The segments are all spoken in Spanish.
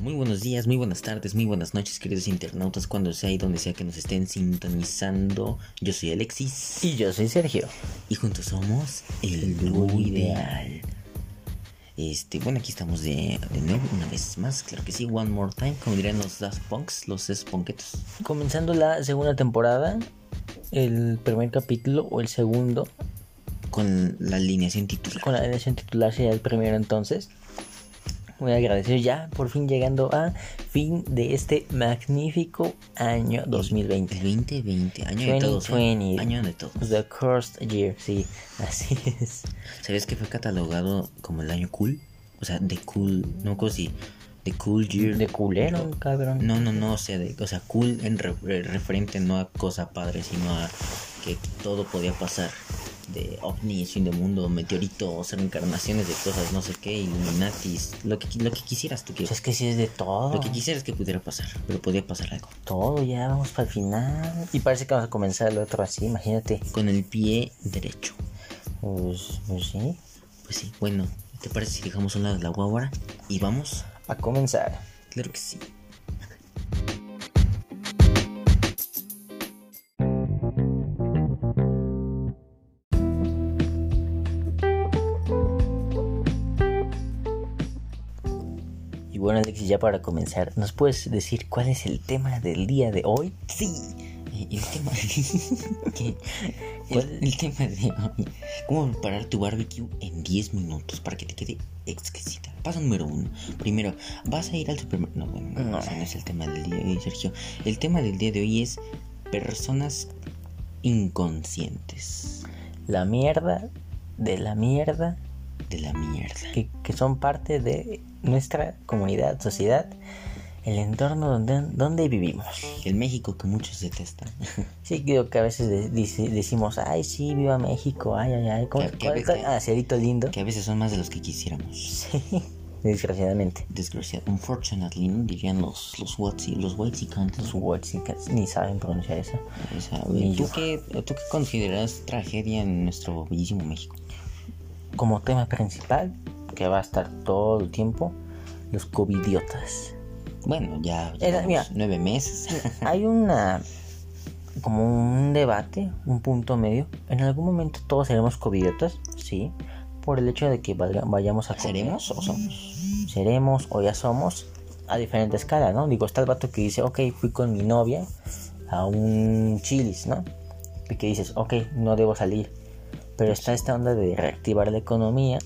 Muy buenos días, muy buenas tardes, muy buenas noches, queridos internautas, cuando sea y donde sea que nos estén sintonizando. Yo soy Alexis. Y yo soy Sergio. Y juntos somos el dúo ideal. Este, bueno, aquí estamos de, de nuevo, una vez más, claro que sí, one more time, como dirían los Daft Punks, los Sponquetos. Comenzando la segunda temporada, el primer capítulo o el segundo. Con la alineación titular. Con la alineación titular sería el primero entonces. Muy agradecido ya, por fin llegando a fin de este magnífico año 2020. El 2020, año de todos. ¿eh? Año de todos. The cursed year, sí, así es. ¿Sabes que fue catalogado como el año cool? O sea, de cool, no como si de cool year. De culero, cabrón. No, no, no, o sea, de, o sea, cool en referente no a cosa padre, sino a que todo podía pasar de ovnis, fin de mundo, meteoritos, reencarnaciones de cosas, no sé qué, Illuminatis, lo que, lo que quisieras tú que... Pues es que sí es de todo. Lo que quisieras que pudiera pasar, pero podía pasar algo. Todo, ya vamos para el final. Y parece que vamos a comenzar el otro así, imagínate. Con el pie derecho. Pues, pues sí. Pues sí, bueno, ¿te parece si dejamos un lado la guagua y vamos? A comenzar. Claro que sí. Ya para comenzar, ¿nos puedes decir cuál es el tema del día de hoy? Sí, el tema, el, el, tema de hoy. ¿Cómo preparar tu barbecue en 10 minutos para que te quede exquisita? Paso número uno. Primero, vas a ir al supermercado. No, bueno, no, ese no es el tema del día de hoy, Sergio. El tema del día de hoy es personas inconscientes. La mierda de la mierda de la mierda. Que, que son parte de nuestra comunidad, sociedad, el entorno donde, donde vivimos. El México que muchos detestan. Sí, creo que a veces decimos, ay, sí, viva México, ay, ay, ay, ¿cómo, ah, cerito lindo. Que a veces son más de los que quisiéramos. Sí, desgraciadamente. Desgraciadamente, unfortunately, ¿no? dirían los, los Watsi, los Whitesicans. Los Whitesicans, ni saben pronunciar eso. ¿Tú, qué, ¿Tú qué consideras tragedia en nuestro bellísimo México? Como tema principal, que va a estar todo el tiempo, los covidiotas. Bueno, ya nueve meses. hay una como un debate, un punto medio. En algún momento todos seremos covidiotas, sí, por el hecho de que vayamos a ¿Seremos o somos? Seremos o ya somos a diferente escala, ¿no? Digo, está el vato que dice, ok, fui con mi novia a un chilis, ¿no? Y que dices, ok, no debo salir. Pero está esta onda de reactivar la economía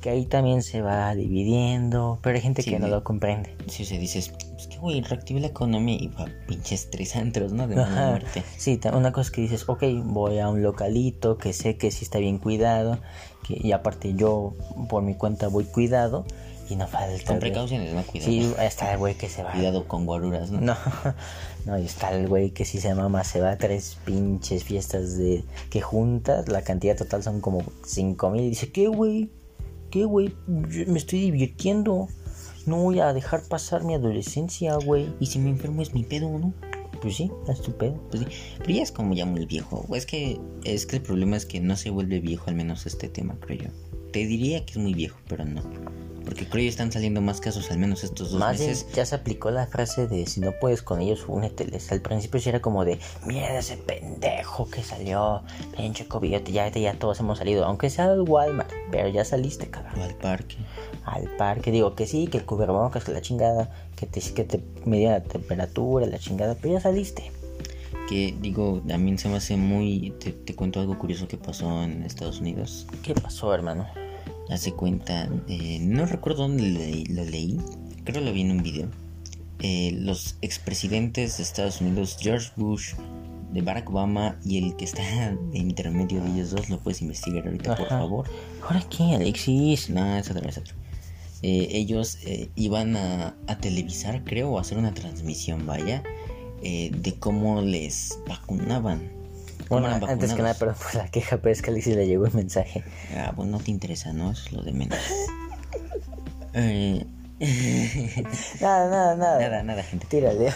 que ahí también se va dividiendo, pero hay gente que no lo comprende. Sí, se dice, pues que güey, reactive la economía y va pinches tres antros, ¿no? De muerte. Sí, una cosa que dices, ok, voy a un localito que sé que sí está bien cuidado, que, y aparte yo por mi cuenta voy cuidado. Y no falta. Con precauciones, no cuidado. Sí, está el güey que se va. Cuidado con guaruras, ¿no? No, no, y está el güey que si se mama, se va a tres pinches fiestas de que juntas, la cantidad total son como cinco mil. Y dice, ¿qué güey? qué, güey? Me estoy divirtiendo. No voy a dejar pasar mi adolescencia, güey. Y si me enfermo es mi pedo, ¿no? Pues sí, es tu pedo. Pues sí. Pero ya es como ya muy viejo. Es que, es que el problema es que no se vuelve viejo, al menos este tema, creo yo. Te diría que es muy viejo, pero no. Porque creo que están saliendo más casos, al menos estos dos meses. ya se aplicó la frase de si no puedes con ellos, úneteles. Al principio sí era como de, mira ese pendejo que salió, pinche COVID, ya, ya todos hemos salido. Aunque sea al Walmart, pero ya saliste, cabrón. O al parque. Al parque, digo que sí, que el cubrebocas, que la chingada, que te, que te medía la temperatura, la chingada, pero ya saliste que digo, también se me hace muy... Te, te, cuento algo curioso que pasó en Estados Unidos. ¿Qué pasó, hermano? Hace cuenta, eh, no recuerdo dónde lo leí, creo lo vi en un video. Eh, los expresidentes de Estados Unidos, George Bush, de Barack Obama y el que está de intermedio de ellos dos, lo puedes investigar ahorita, por favor. ¿Ahora qué, Alexis? No, es otra vez otro. Eh, ellos iban a, a, televisar, creo, o hacer una transmisión, vaya, de cómo les vacunaban bueno, antes que nada, perdón por la queja, pero es que a Alexis le llegó el mensaje. Ah, pues no te interesa, ¿no? Es lo de menos. eh... nada, nada, nada. Nada, nada, gente. Tírale.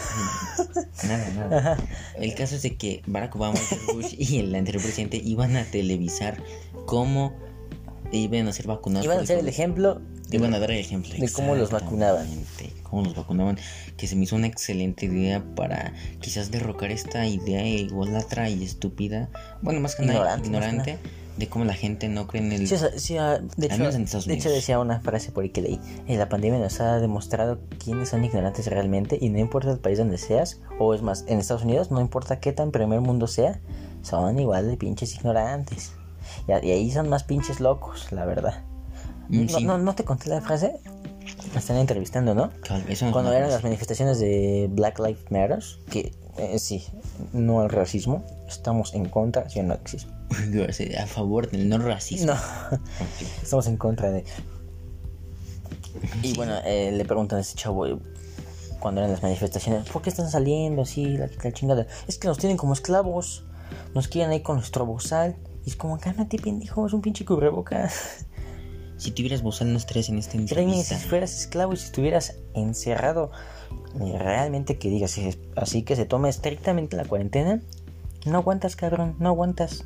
nada, nada. El caso es de que Barack Obama, Bush y el anterior presidente iban a televisar cómo iban a ser vacunados. Iban a ser el ejemplo Y bueno, dar el ejemplo. De cómo los vacunaban. Cómo los vacunaban. Que se me hizo una excelente idea para quizás derrocar esta idea ególatra y estúpida. Bueno, más que nada Ignorante, que de cómo la gente no cree en el. Sí, o sea, sí, ah, de, hecho, en de hecho, decía una frase por ahí que leí. la pandemia nos ha demostrado quiénes son ignorantes realmente y no importa el país donde seas, o es más, en Estados Unidos, no importa qué tan primer mundo sea, son igual de pinches ignorantes. Y, ahí son más pinches locos, la verdad. Mm, no, sí. no, no te conté la frase? Me están entrevistando, ¿no? Eso Cuando eran las manifestaciones de Black Lives Matter, que eh, sí, no al racismo, estamos en contra, si no existe. A favor del no racismo. No. Estamos en contra de. Y bueno, eh, le preguntan a ese chavo eh, cuando eran las manifestaciones: ¿Por qué están saliendo así? La, la chingada. Es que nos tienen como esclavos. Nos quieren ahí con nuestro bozal. Y es como, cálmate, pendejo, es un pinche cubrebocas. Si tuvieras no estarías en esta Créeme, si entrevista. fueras esclavo y si estuvieras encerrado, realmente que digas así que se tome estrictamente la cuarentena, no aguantas, cabrón, no aguantas.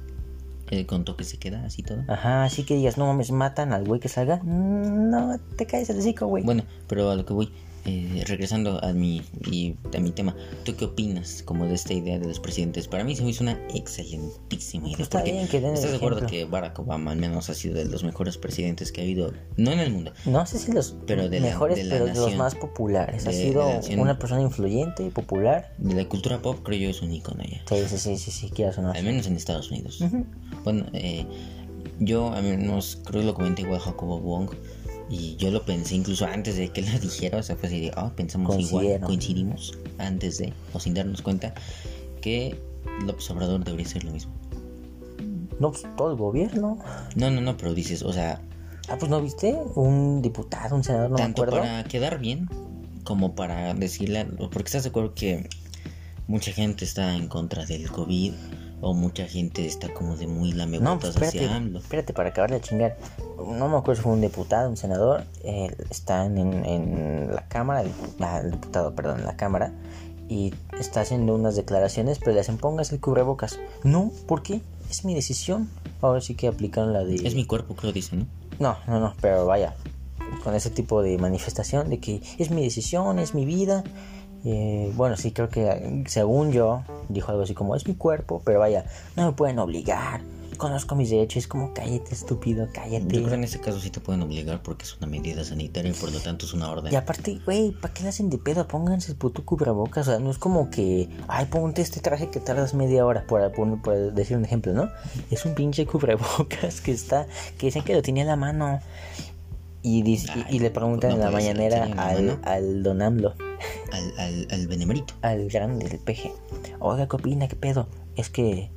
Eh, con toque se queda así todo. Ajá, así que digas, no mames, matan al güey que salga. Mm, No, te caes el hocico, güey. Bueno, pero a lo que voy, eh, regresando a mi, y a mi tema, ¿tú qué opinas como de esta idea de los presidentes? Para mí se me hizo una excelentísima idea. Está porque bien que den el ¿Estás de acuerdo que Barack Obama al menos ha sido de los mejores presidentes que ha habido? No en el mundo. No sé si los Pero de la- mejores, de la pero de los nación. más populares. ha De- sido de nación. una persona influyente y popular. De la cultura pop creo yo es un icono ya. Sí, sí, sí, sí, sí, quieras o no. Al menos en Estados Unidos. Bueno, eh, yo al menos creo que lo comenté igual Jacobo Wong. Y yo lo pensé incluso antes de que lo dijera. O sea, fue así de, ah, pensamos igual, coincidimos antes de, o sin darnos cuenta, que López Obrador debería ser lo mismo. No, pues todo el gobierno. No, no, no, pero dices, o sea, Ah, pues no viste. Un diputado, un senador, no me tanto acuerdo. para quedar bien como para decirle, porque estás de acuerdo que mucha gente está en contra del COVID o mucha gente está como de muy No, lamegutas espérate, hacia AMLO. espérate, para acabar de chingar. No me acuerdo si fue un diputado, un senador. eh, están en, en la Cámara, el, ah, el diputado, perdón, en la Cámara. Y está haciendo unas declaraciones, pero le hacen pongas el cubrebocas. No, ¿por qué? Es mi decisión. Ahora sí que aplicaron la de. Es mi cuerpo, creo, dice, ¿no? No, no, no, pero vaya, con ese tipo de manifestación de que es mi decisión, es mi vida. Eh, bueno, sí, creo que según yo, dijo algo así como es mi cuerpo, pero vaya, no me pueden obligar. Conozco mis derechos, es como cállate, estúpido, Yo creo que cállate. en este caso sí te pueden obligar porque es una medida sanitaria y por lo tanto es una orden. Y aparte, güey, ¿para qué le hacen de pedo? Pónganse el puto cubrebocas. O sea, no es como que, ay, ponte este traje que tardas media hora, por, por, por decir un ejemplo, ¿no? Es un pinche cubrebocas que está, que dicen que lo tenía en la mano. Y, dice- y- Ay, y le preguntan no en la mañanera ¿tenía en la al, al don AMLO, Al, al, al benemérito. al grande del peje. Oiga, ¿qué opina? ¿Qué pedo? Es que,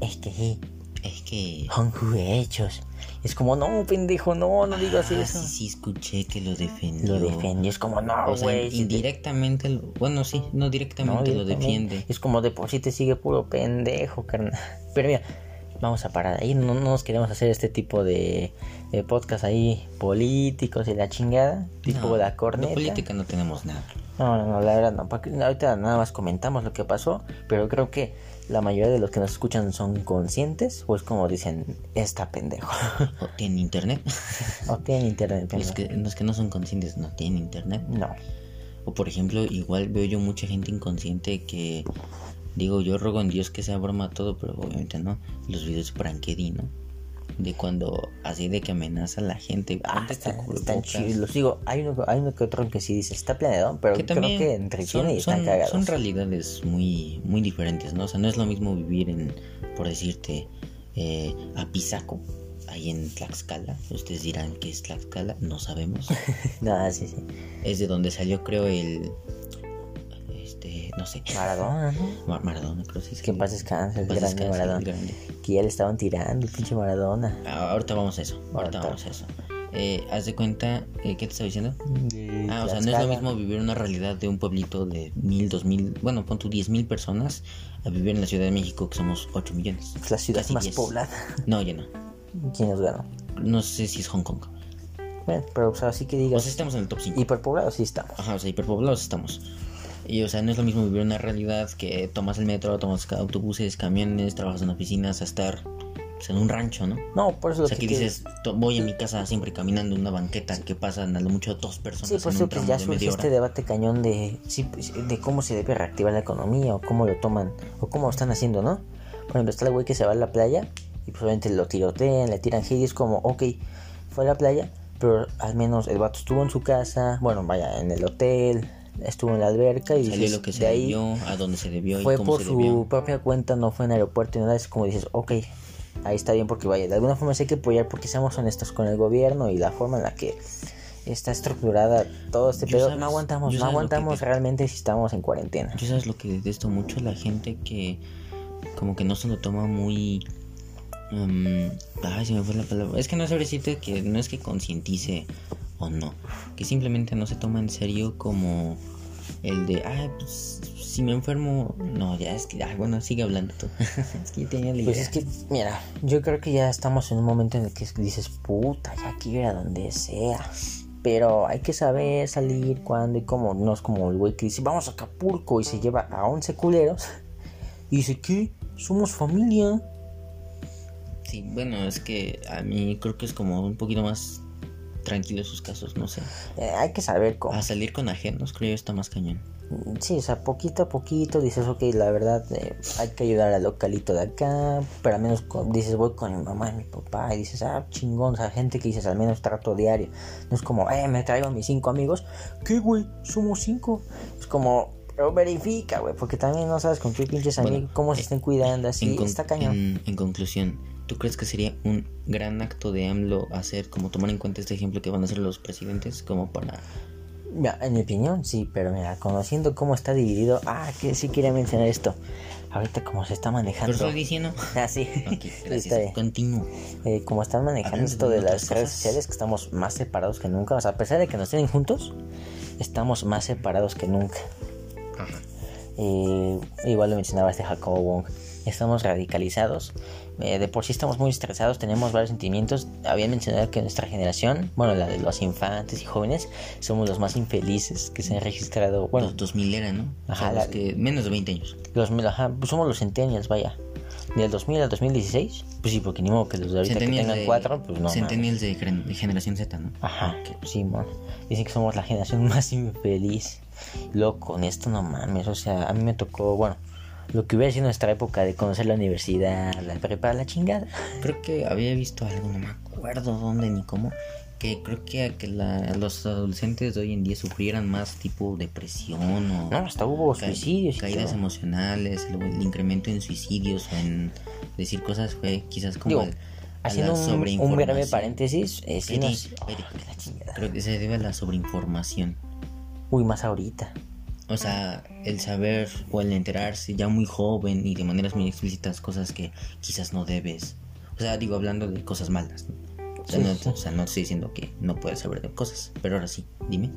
es que sí, Es que. son hechos. Es como, no, pendejo, no, no digas Ah, eso. sí, sí, escuché que lo defendió. Lo defendió, es como, no, güey. indirectamente, lo- bueno, sí, no No, directamente lo directamente. defiende. Es como de por sí te sigue puro pendejo, carnal. Pero mira, vamos a parar ahí. No, no nos queremos hacer este tipo de, de podcast ahí políticos y la chingada. Tipo No, la de corneta. política no tenemos nada. No, no, no, la verdad no. ahorita nada más comentamos lo que pasó. Pero creo que la mayoría de los que nos escuchan son conscientes. O es como dicen, está pendejo. O tienen internet. o tienen internet. los, que, los que no son conscientes no tienen internet. No. O por ejemplo, igual veo yo mucha gente inconsciente que digo, yo ruego en Dios que sea broma todo, pero obviamente no. Los videos de Prankedy, ¿no? De cuando así de que amenaza a la gente. Ah, están, están chidos. Los digo, hay uno, hay uno que otro que sí dice, está planeado, pero que creo que entretiene y están son- cagados. son realidades muy muy diferentes, ¿no? O sea, no es lo mismo vivir en, por decirte, eh, Apizaco, ahí en Tlaxcala. Ustedes dirán que es Tlaxcala, no sabemos. No, sí, sí. es de donde salió, creo, el, este, no sé, Maradona, ¿no? Mar- Maradona, creo que sí. Que en paz descanse, el grande descanse, Maradona. grande. Que ya le estaban tirando, el pinche Maradona. Ah, ahorita vamos a eso, ahorita Ahorita. vamos a eso. Eh, haz de cuenta, eh, ¿qué te estaba diciendo? De Ah, o sea, no es lo mismo vivir una realidad de un pueblito de mil, dos mil, bueno, pon tú diez mil personas a vivir en la Ciudad de México que somos ocho millones. Es la ciudad Casi más 10. poblada. No, ya no. ¿Quién nos ganó? No sé si es Hong Kong. Bueno, pero o sea, así que O digas. sea, estamos en el top 5. Hiperpoblado sí estamos. Ajá, o sea, hiperpoblados estamos. Y, o sea, no es lo mismo vivir una realidad que tomas el metro, tomas autobuses, camiones, trabajas en oficinas, a estar pues, en un rancho, ¿no? No, por eso O lo sea, que que dices, to- voy a mi casa siempre caminando en una banqueta que pasan a lo mucho dos personas Sí, por eso que tramo ya surge este debate cañón de, pues, de cómo se debe reactivar la economía o cómo lo toman o cómo lo están haciendo, ¿no? Por ejemplo, está el güey que se va a la playa y pues obviamente lo tirotean, le tiran hate y es como, ok, fue a la playa, pero al menos el vato estuvo en su casa, bueno, vaya, en el hotel, estuvo en la alberca y dices, lo que se de ahí debió, a dónde se debió fue y cómo por se su debió. propia cuenta, no fue en aeropuerto y nada, es como dices, ok, ahí está bien porque vaya, de alguna forma sí hay que apoyar porque seamos honestos con el gobierno y la forma en la que está estructurada todo este pedo, sabes- no aguantamos, no que aguantamos te- realmente si estamos en cuarentena. Yo sabes lo que detesto mucho la gente que como que no se lo toma muy... mm, ay, se me fue la palabra. Es que no sabré decirte que no es que concientice o no. Que simplemente no se toma en serio como el de, ay, pues si me enfermo... No, ya es que... Ay, bueno, sigue hablando tú. es que yo tenía la Pues es que, mira, yo creo que ya estamos en un momento en el que dices, puta, ya quiero ir a donde sea. Pero hay que saber salir cuándo y cómo. No es como el güey que dice, vamos a Acapulco y se lleva a 11 culeros. Y dice, ¿qué? Somos familia. Sí, bueno, es que a mí creo que es como un poquito más tranquilo sus casos, no sé. Eh, hay que saber cómo. A salir con ajenos creo yo está más cañón. Sí, o sea, poquito a poquito dices, ok, la verdad, eh, hay que ayudar al localito de acá, pero al menos con- dices, voy con mi mamá y mi papá, y dices, ah, chingón, o sea, gente que dices, al menos trato diario. No es como, eh, me traigo a mis cinco amigos, ¿qué, güey? Somos cinco. Es como, pero verifica, güey, porque también no sabes con qué pinches Bueno, amigos, cómo se estén cuidando, así, está cañón. en- en conclusión, ¿tú crees que sería un gran acto de AMLO hacer, como tomar en cuenta este ejemplo que van a hacer los presidentes, como para... Mira, en mi opinión, sí, pero mira, conociendo cómo está dividido, ah, que sí quería mencionar esto. Ahorita como se está ¿Pero manejando. estoy diciendo? Ah, sí. Ok, Sí, está. Continúo. Eh, como están manejando Hablando esto de de las redes sociales, que estamos más separados que nunca. O sea, a pesar de que nos tienen juntos, estamos más separados que nunca. Ajá. Eh, igual lo mencionaba este Jacobo Wong. Estamos radicalizados. Eh, de por sí estamos muy estresados, tenemos varios sentimientos. Habían mencionado que nuestra generación, bueno, la de los infantes y jóvenes, somos los más infelices que se han registrado. Bueno, Los 2000 era, ¿no? O Ajá, sea, la- los que menos de 20 años. los, mil- ajá, pues somos los centennials, vaya. Del 2000 al 2016, pues sí, porque ni modo que los de ahorita que Centennials tengan de, cuatro, pues no. Centennials de, de generación Z, ¿no? Ajá, sí, man. Dicen que somos la generación más infeliz. Luego con esto no mames, o sea, a mí me tocó, bueno, lo que hubiera sido nuestra época de conocer la universidad, la prepa, la chingada. Creo que había visto algo, no me acuerdo dónde ni cómo, que creo que a que la- los adolescentes de hoy en día sufrieran más tipo depresión o No, hasta hubo ca- suicidios caídas todo. emocionales, el, el incremento en suicidios o en decir cosas fue quizás como Digo, a haciendo un, un breve paréntesis, eh, sí nos-. Oh. Creo que se debe a la sobreinformación. Uy, más ahorita. O sea, el saber o el enterarse ya muy joven y de maneras muy explícitas cosas que quizás no debes. O sea, digo, hablando de cosas malas. ¿no? O, sea, Sí, no, sí. o sea, no estoy diciendo que no puedes saber de cosas, pero ahora sí, dime.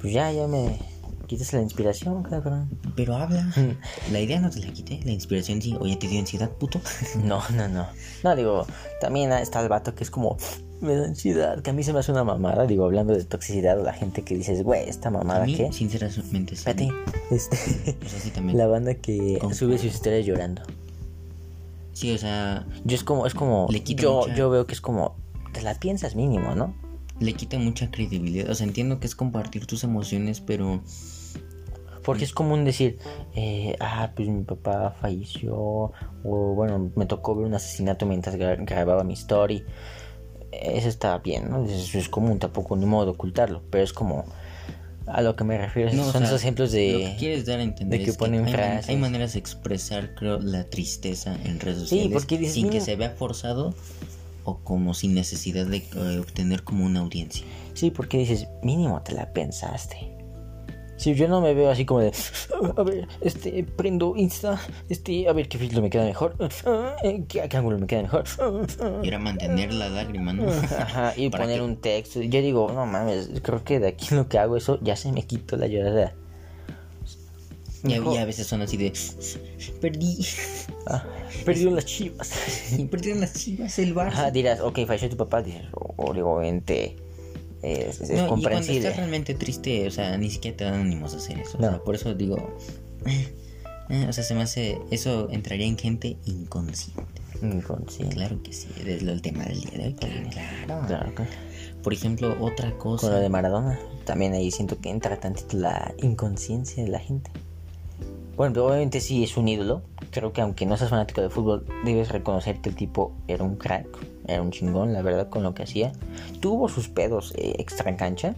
Pues ya, ya me quitas la inspiración, cabrón. Pero habla. La idea no te la quité, la inspiración sí. Oye, te dio ansiedad, puto. No, no, no. No, digo, también está el vato que es como, me da ansiedad, que a mí se me hace una mamada, digo, hablando de toxicidad, o la gente que dices, güey, esta A mamada, mí, ¿qué? sinceramente, sí. Espérate, este, O sea, sí también. la banda que ¿Cómo? sube sus historias llorando. Sí, o sea, Yo es como, es como, Le yo, mucha- yo veo que es como, te la piensas mínimo, ¿no? le quita mucha credibilidad. O sea, entiendo que es compartir tus emociones, pero Porque es común decir, eh, ah, pues mi papá falleció, o bueno, me tocó ver un asesinato mientras gra- grababa mi story. Eso está bien, ¿no? Eso es común, tampoco ni modo de ocultarlo, pero es como, a lo que me refiero, No, o son sea, esos ejemplos Lo que de... quieres dar a entender de que es ponen hay, frases. hay maneras de expresar, creo, la tristeza en redes sociales porque dices, sin que se vea forzado o como sin necesidad de eh, obtener como una audiencia. Sí, porque dices, mínimo te la pensaste. Si yo no me veo así como de, a ver, este, prendo Insta, este, a ver qué filtro me queda mejor, eh, qué, qué ángulo me queda mejor. Y era mantener la lágrima, ¿no? Ajá, y poner un texto. Yo digo, no mames, creo que de aquí lo que hago eso ya se me quitó la llorada. Y, a- veces son así de perdí, Ah, perdieron las chivas. perdieron las chivas el Barça. Ajá, dirás, ok, falleció tu papá, dices, oh, obviamente, es, es No, y cuando comprensible. estás realmente triste, o sea, ni siquiera te dan ánimos a hacer eso. O sea, por eso digo, eh, eh, o sea, se me hace, eso entraría en gente inconsciente. Inconsciente. Claro que sí, es el tema del día de hoy. Claro. Claro que- Por ejemplo, otra Con lo cosa. de Maradona, también ahí siento que entra tantito la inconsciencia de la gente. Bueno, obviamente sí es un ídolo. Creo que aunque no seas fanático de fútbol, debes reconocer que el tipo era un crack, era un chingón, la verdad, con lo que hacía. Tuvo sus pedos eh, extra en cancha.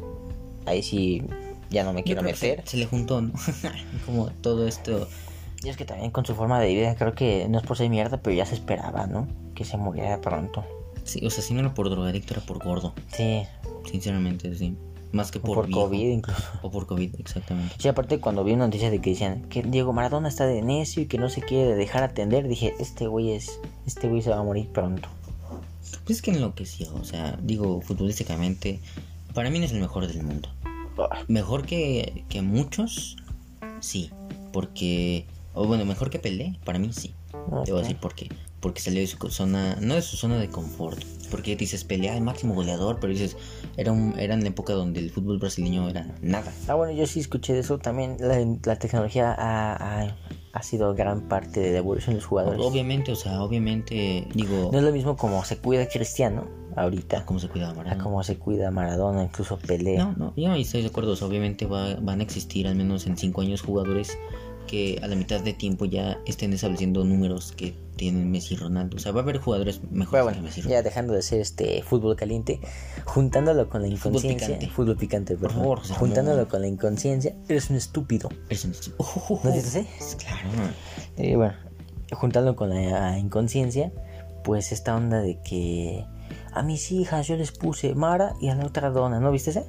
Ahí sí ya no me quiero meter. Se, se le juntó, ¿no? Como todo esto. Y es que también con su forma de vida, creo que no es por ser mierda, pero ya se esperaba, ¿no? Que se muriera pronto. Sí, o sea, si no era por drogadicto, era por gordo. Sí, Sinceramente, sí. Más que por, por viejo. COVID incluso. O por COVID, exactamente. Sí, aparte cuando vi una noticia de que decían que Diego Maradona está de necio y que no se quiere dejar atender, dije, este güey es, este güey se va a morir pronto. Pues es que enloqueció, o sea, digo, futbolísticamente, para mí no es el mejor del mundo. Mejor que, que muchos, sí. Porque, o bueno, mejor que Pelé, para mí sí. Ok. Te voy a decir por qué. Porque salió de su zona, no de su zona de confort. Porque dices, Pelé, el máximo goleador, pero dices, era, un, era en la época donde el fútbol brasileño era nada. Ah, bueno, yo sí escuché de eso. También la, la tecnología ha, ha- ha sido gran parte de la evolución de los jugadores. Obviamente, o sea, obviamente, digo, No es lo mismo como se cuida Cristiano ahorita, ¿cómo se cuidaba a Maradona? como se cuida Maradona, incluso Pelé. No, no, yo ahí estoy de acuerdo. o sea, obviamente va- van a existir al menos en 5 años jugadores que a la mitad de tiempo ya estén estableciendo números que tienen Messi y Ronaldo. O sea, va a haber jugadores mejores que Messi y ya Ronaldo. dejando de ser este fútbol caliente, juntándolo con la Fútbol inconsciencia, picante. fútbol picante, perdón, favor, José juntándolo con la inconsciencia, eres un estúpido. Eso no es- Oh, ¿No dices así? Claro. Eh, bueno, juntándolo con la inconsciencia, pues esta onda de que a mis hijas yo les puse Mara y a la otra dona, ¿no viste ese?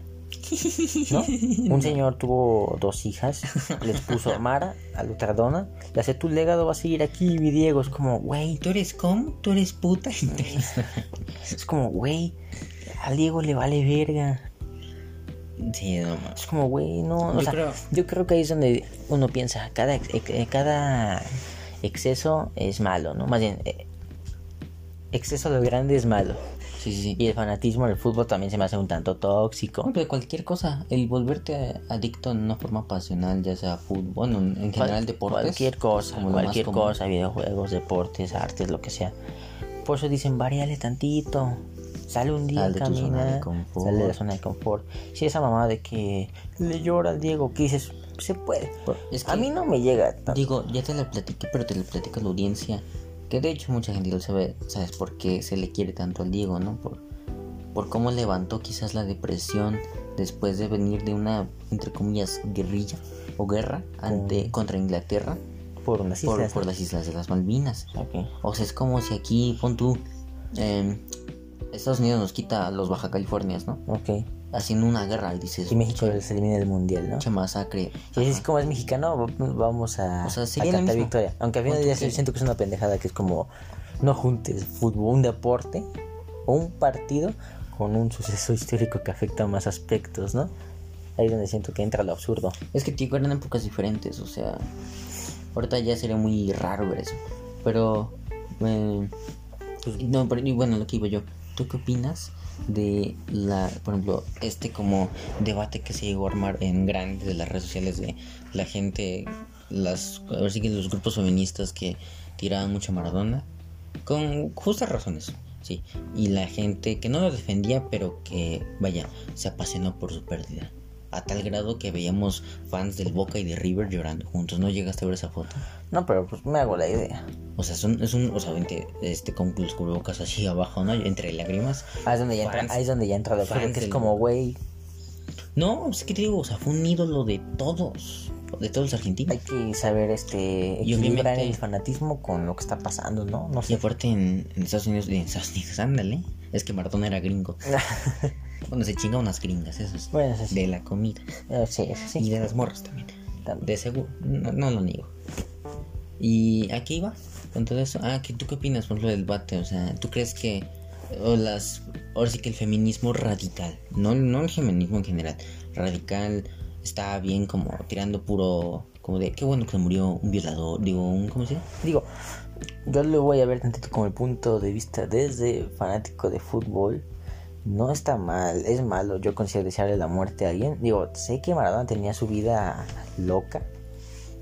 ¿No? Un señor tuvo dos hijas, les puso Mara a la otra dona, le hace tu legado va a seguir aquí, mi Diego, es como, güey, ¿Tú eres com? ¿Tú eres puta? es como, güey, a Diego le vale verga. sí, no. Es como, güey, no. o Yo sea, creo- yo creo que ahí es donde uno piensa, cada, eh, cada exceso es malo, ¿no? Más bien, eh, exceso de lo grande es malo. Sí, sí, sí. Y el fanatismo del fútbol también se me hace un tanto tóxico. No, pero cualquier cosa, el volverte adicto en una forma pasional, ya sea fútbol, bueno, en en general deportes. Cualquier cosa, cualquier cosa, videojuegos, deportes, artes, lo que sea. Por eso dicen, variale tantito. Sale un día, Sal de tu zona camina, de confort. sale de la zona de confort. Si esa mamá de que le llora al Diego, que dices, se puede. Es A mí no me llega tanto. Digo, ya te la platiqué, pero te la platico a la audiencia. Que de hecho mucha gente lo sabe, ¿sabes por qué se le quiere tanto al Diego, no? Por, por cómo levantó quizás la depresión después de venir de una, entre comillas, guerrilla o guerra ante, contra Inglaterra Por por, islas. por las Islas de las Malvinas. O sea, es como si aquí, pon tú, em, Estados Unidos nos quita a los Baja Californias, ¿no? Ok. Haciendo una guerra y dices, Y México se elimina del mundial, ¿no? mucha masacre. Si es como es mexicano, va- vamos a, O sea, a sería lo cantar victoria. Aunque al final Punto día que- siento que es una pendejada que es como no juntes fútbol, un deporte o un partido con un suceso histórico que afecta más aspectos, ¿no? Ahí es donde siento que entra lo absurdo. Es que tío, eran épocas diferentes, o sea, ahorita ya sería muy raro ver eso. Pero, eh, pues, no, pero y bueno, lo que iba yo, ¿tú qué opinas de la, por ejemplo, este como debate que se llegó a armar en grande de las redes sociales de la gente, las, a ver si que los grupos feministas que tiraban mucho a Maradona, con justas razones, sí, y la gente que no lo defendía, pero que, vaya, se apasionó por su pérdida. A tal grado que veíamos fans del Boca y de River llorando juntos. ¿No llegaste a ver esa foto? No, pero pues me hago la idea. O sea, son, es un, o sea, vente, este, con los cubrebocas así abajo, ¿no? Entre lágrimas. Ahí es donde ya entra, ahí es donde ya entra lo que es como, güey, No, es que te digo, o sea, fue un ídolo de todos, de todos los argentinos. hay que saber este Y equilibrar el fanatismo con lo que está pasando, ¿no? No Y sé. aparte en, en Estados Unidos, en Estados Unidos, ándale, es que Maradona era gringo. Bueno, se chinga unas gringas, eso es. bueno, eso sí. De la comida. Eh, sí, eso sí. Y de las morras también. También. De seguro, no, no lo niego. Y aquí iba con todo eso. Ah, ¿qué, ¿tú qué opinas por lo del debate? O sea, ¿tú crees que o las ahora sí que el feminismo radical, no, no el feminismo en general, radical está bien como tirando puro como de qué bueno que murió un violador, digo, un ¿cómo se llama? Digo, yo lo voy a ver tantito como el punto de vista desde fanático de fútbol. No está mal, es malo yo considero desearle la muerte a alguien. Digo, sé que Maradona tenía su vida loca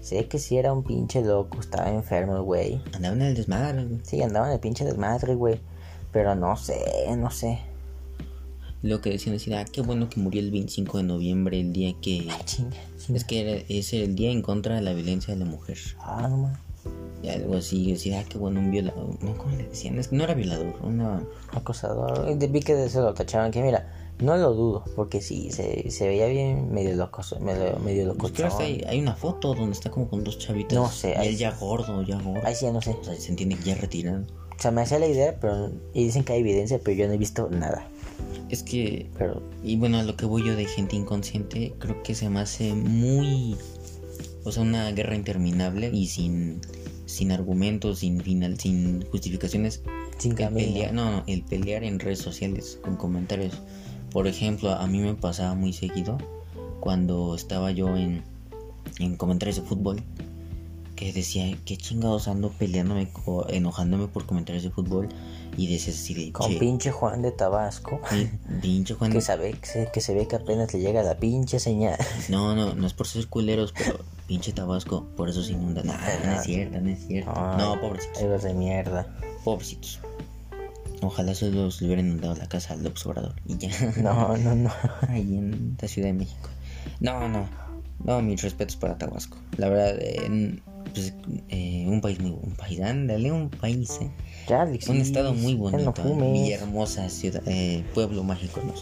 Sé que sí era un pinche loco, estaba enfermo, güey. Andaba en el desmadre, güey. Sí, andaba en el pinche desmadre, güey. Pero no sé, no sé. Lo que decían decir, ah, qué bueno que murió el 25 de noviembre, el día que... Ay, chinga, chinga. Es que era- es el día en contra de la violencia de la mujer. Ah, no algo así, decir, ah, qué bueno, un violador. No, ¿cómo le decían? Es que no era violador, una... Acosador. Eh, Vi que de eso lo tachaban. Que mira, no lo dudo. Porque sí, se, se veía bien medio loco. Medio, medio loco. Pues creo que hay, hay una foto donde está como con dos chavitas. No sé, Y él ya gordo, ya gordo. Ahí sí, ya no sé. O sea, se entiende que ya retirado. O sea, me hacía la idea, pero. Y dicen que hay evidencia, pero yo no he visto nada. Es que Pero. Y bueno, a lo que voy yo de gente inconsciente, creo que se me hace muy. O sea, una guerra interminable y sin, sin argumentos, sin final, sin justificaciones. Sin pelear, no, no, el pelear en redes sociales con comentarios. Por ejemplo, a mí me pasaba muy seguido cuando estaba yo en, en comentarios de fútbol que decía, qué chingados ando peleándome, o enojándome por comentarios de fútbol y decías así de, Con "Che, pinche Juan de Tabasco. pi- pinche Juan Que sabe que se, que se ve que apenas le llega la pinche señal. No, no, no es por ser culeros, pero pinche Tabasco, por eso se inunda. No, no es cierto, no es cierto. Ay, No, pobrecitos, los de mierda. pobrecitos. Ojalá se los le hubieran inundado la casa al observador y ya. No, no, no. Ahí en la Ciudad de México. No, no, no, mis respetos para Tabasco. La verdad, eh, pues, eh, un país muy, un país, ándale, un país, eh. Ya, Alexis, Un estado muy bonito, eh, fumes. Villahermosa, ciudad, eh, pueblo mágico, ¿no?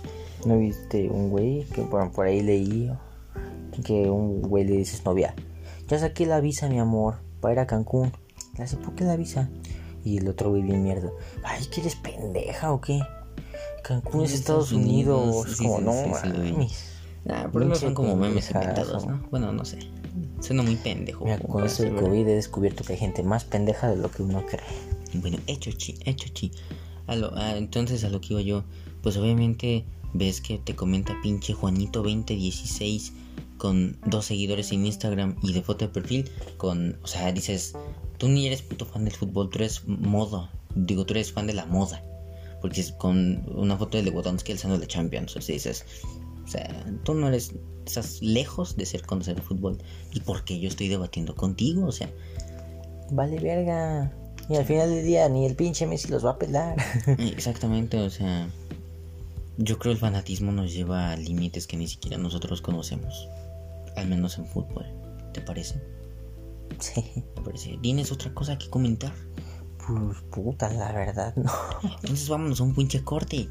¿No viste un güey que por, por ahí leí que un güey le dices novia? Ya saqué la visa, mi amor, para ir a Cancún. Le hace, ¿por qué la visa? Y el otro güey bien mierda. Ay, ¿que eres pendeja o qué? Cancún es Es Estados Unidos. Unidos, Es sí, como, sí, no sí, mames. Ah, pero no son como memes inventados, ¿no? Bueno, no sé. Suena muy pendejo. Mira, con esto del. COVID he descubierto que hay gente más pendeja de lo que uno cree. Bueno, hecho chi, hecho chi. A lo- ah, entonces a lo que iba yo, pues obviamente ves que te comenta pinche Juanito 2016 con dos seguidores en Instagram y de foto de perfil con, o sea, dices, tú ni eres puto fan del fútbol, tú eres moda, digo, tú eres fan de la moda, porque es con una foto de Lewandowski alzando la Champions, o sea, dices, o sea, tú no eres, estás lejos de ser conocer el fútbol, y porque yo estoy debatiendo contigo, o sea, Vale, verga. Y al final del día ni el pinche Messi los va a pelar. Exactamente, o sea, yo creo el fanatismo nos lleva a límites que ni siquiera nosotros conocemos, al menos en fútbol. ¿Te parece? sí. ¿Te parece? ¿Tienes otra cosa que comentar? Pues puta, la verdad, no. Entonces vámonos a un pinche corte.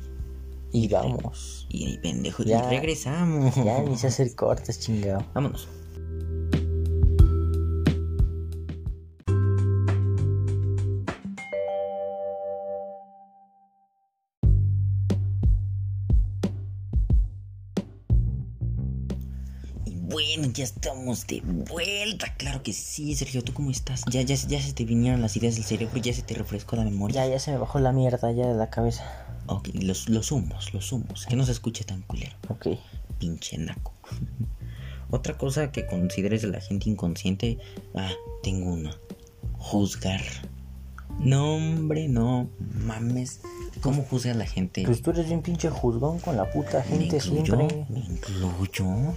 Y vamos. Y ahí, pendejo, Ya. y regresamos. Ya ni sé hacer cortes, chingado. Vámonos. Bueno, ya estamos de vuelta. Claro que sí, Sergio. ¿Tú cómo estás? Ya, ya, ya se te vinieron las ideas del cerebro, ya se te refrescó la memoria. Ya, ya se me bajó la mierda ya de la cabeza. Ok, los, los humos, los humos. Que no se escuche tan culero. Ok. Pinche naco. Otra cosa que consideres de la gente inconsciente. Ah, tengo una. Juzgar. No, hombre, no mames. ¿Cómo juzga la gente? Pues tú eres bien pinche juzgón con la puta ¿Me gente incluyo? siempre. ¿Me incluyo?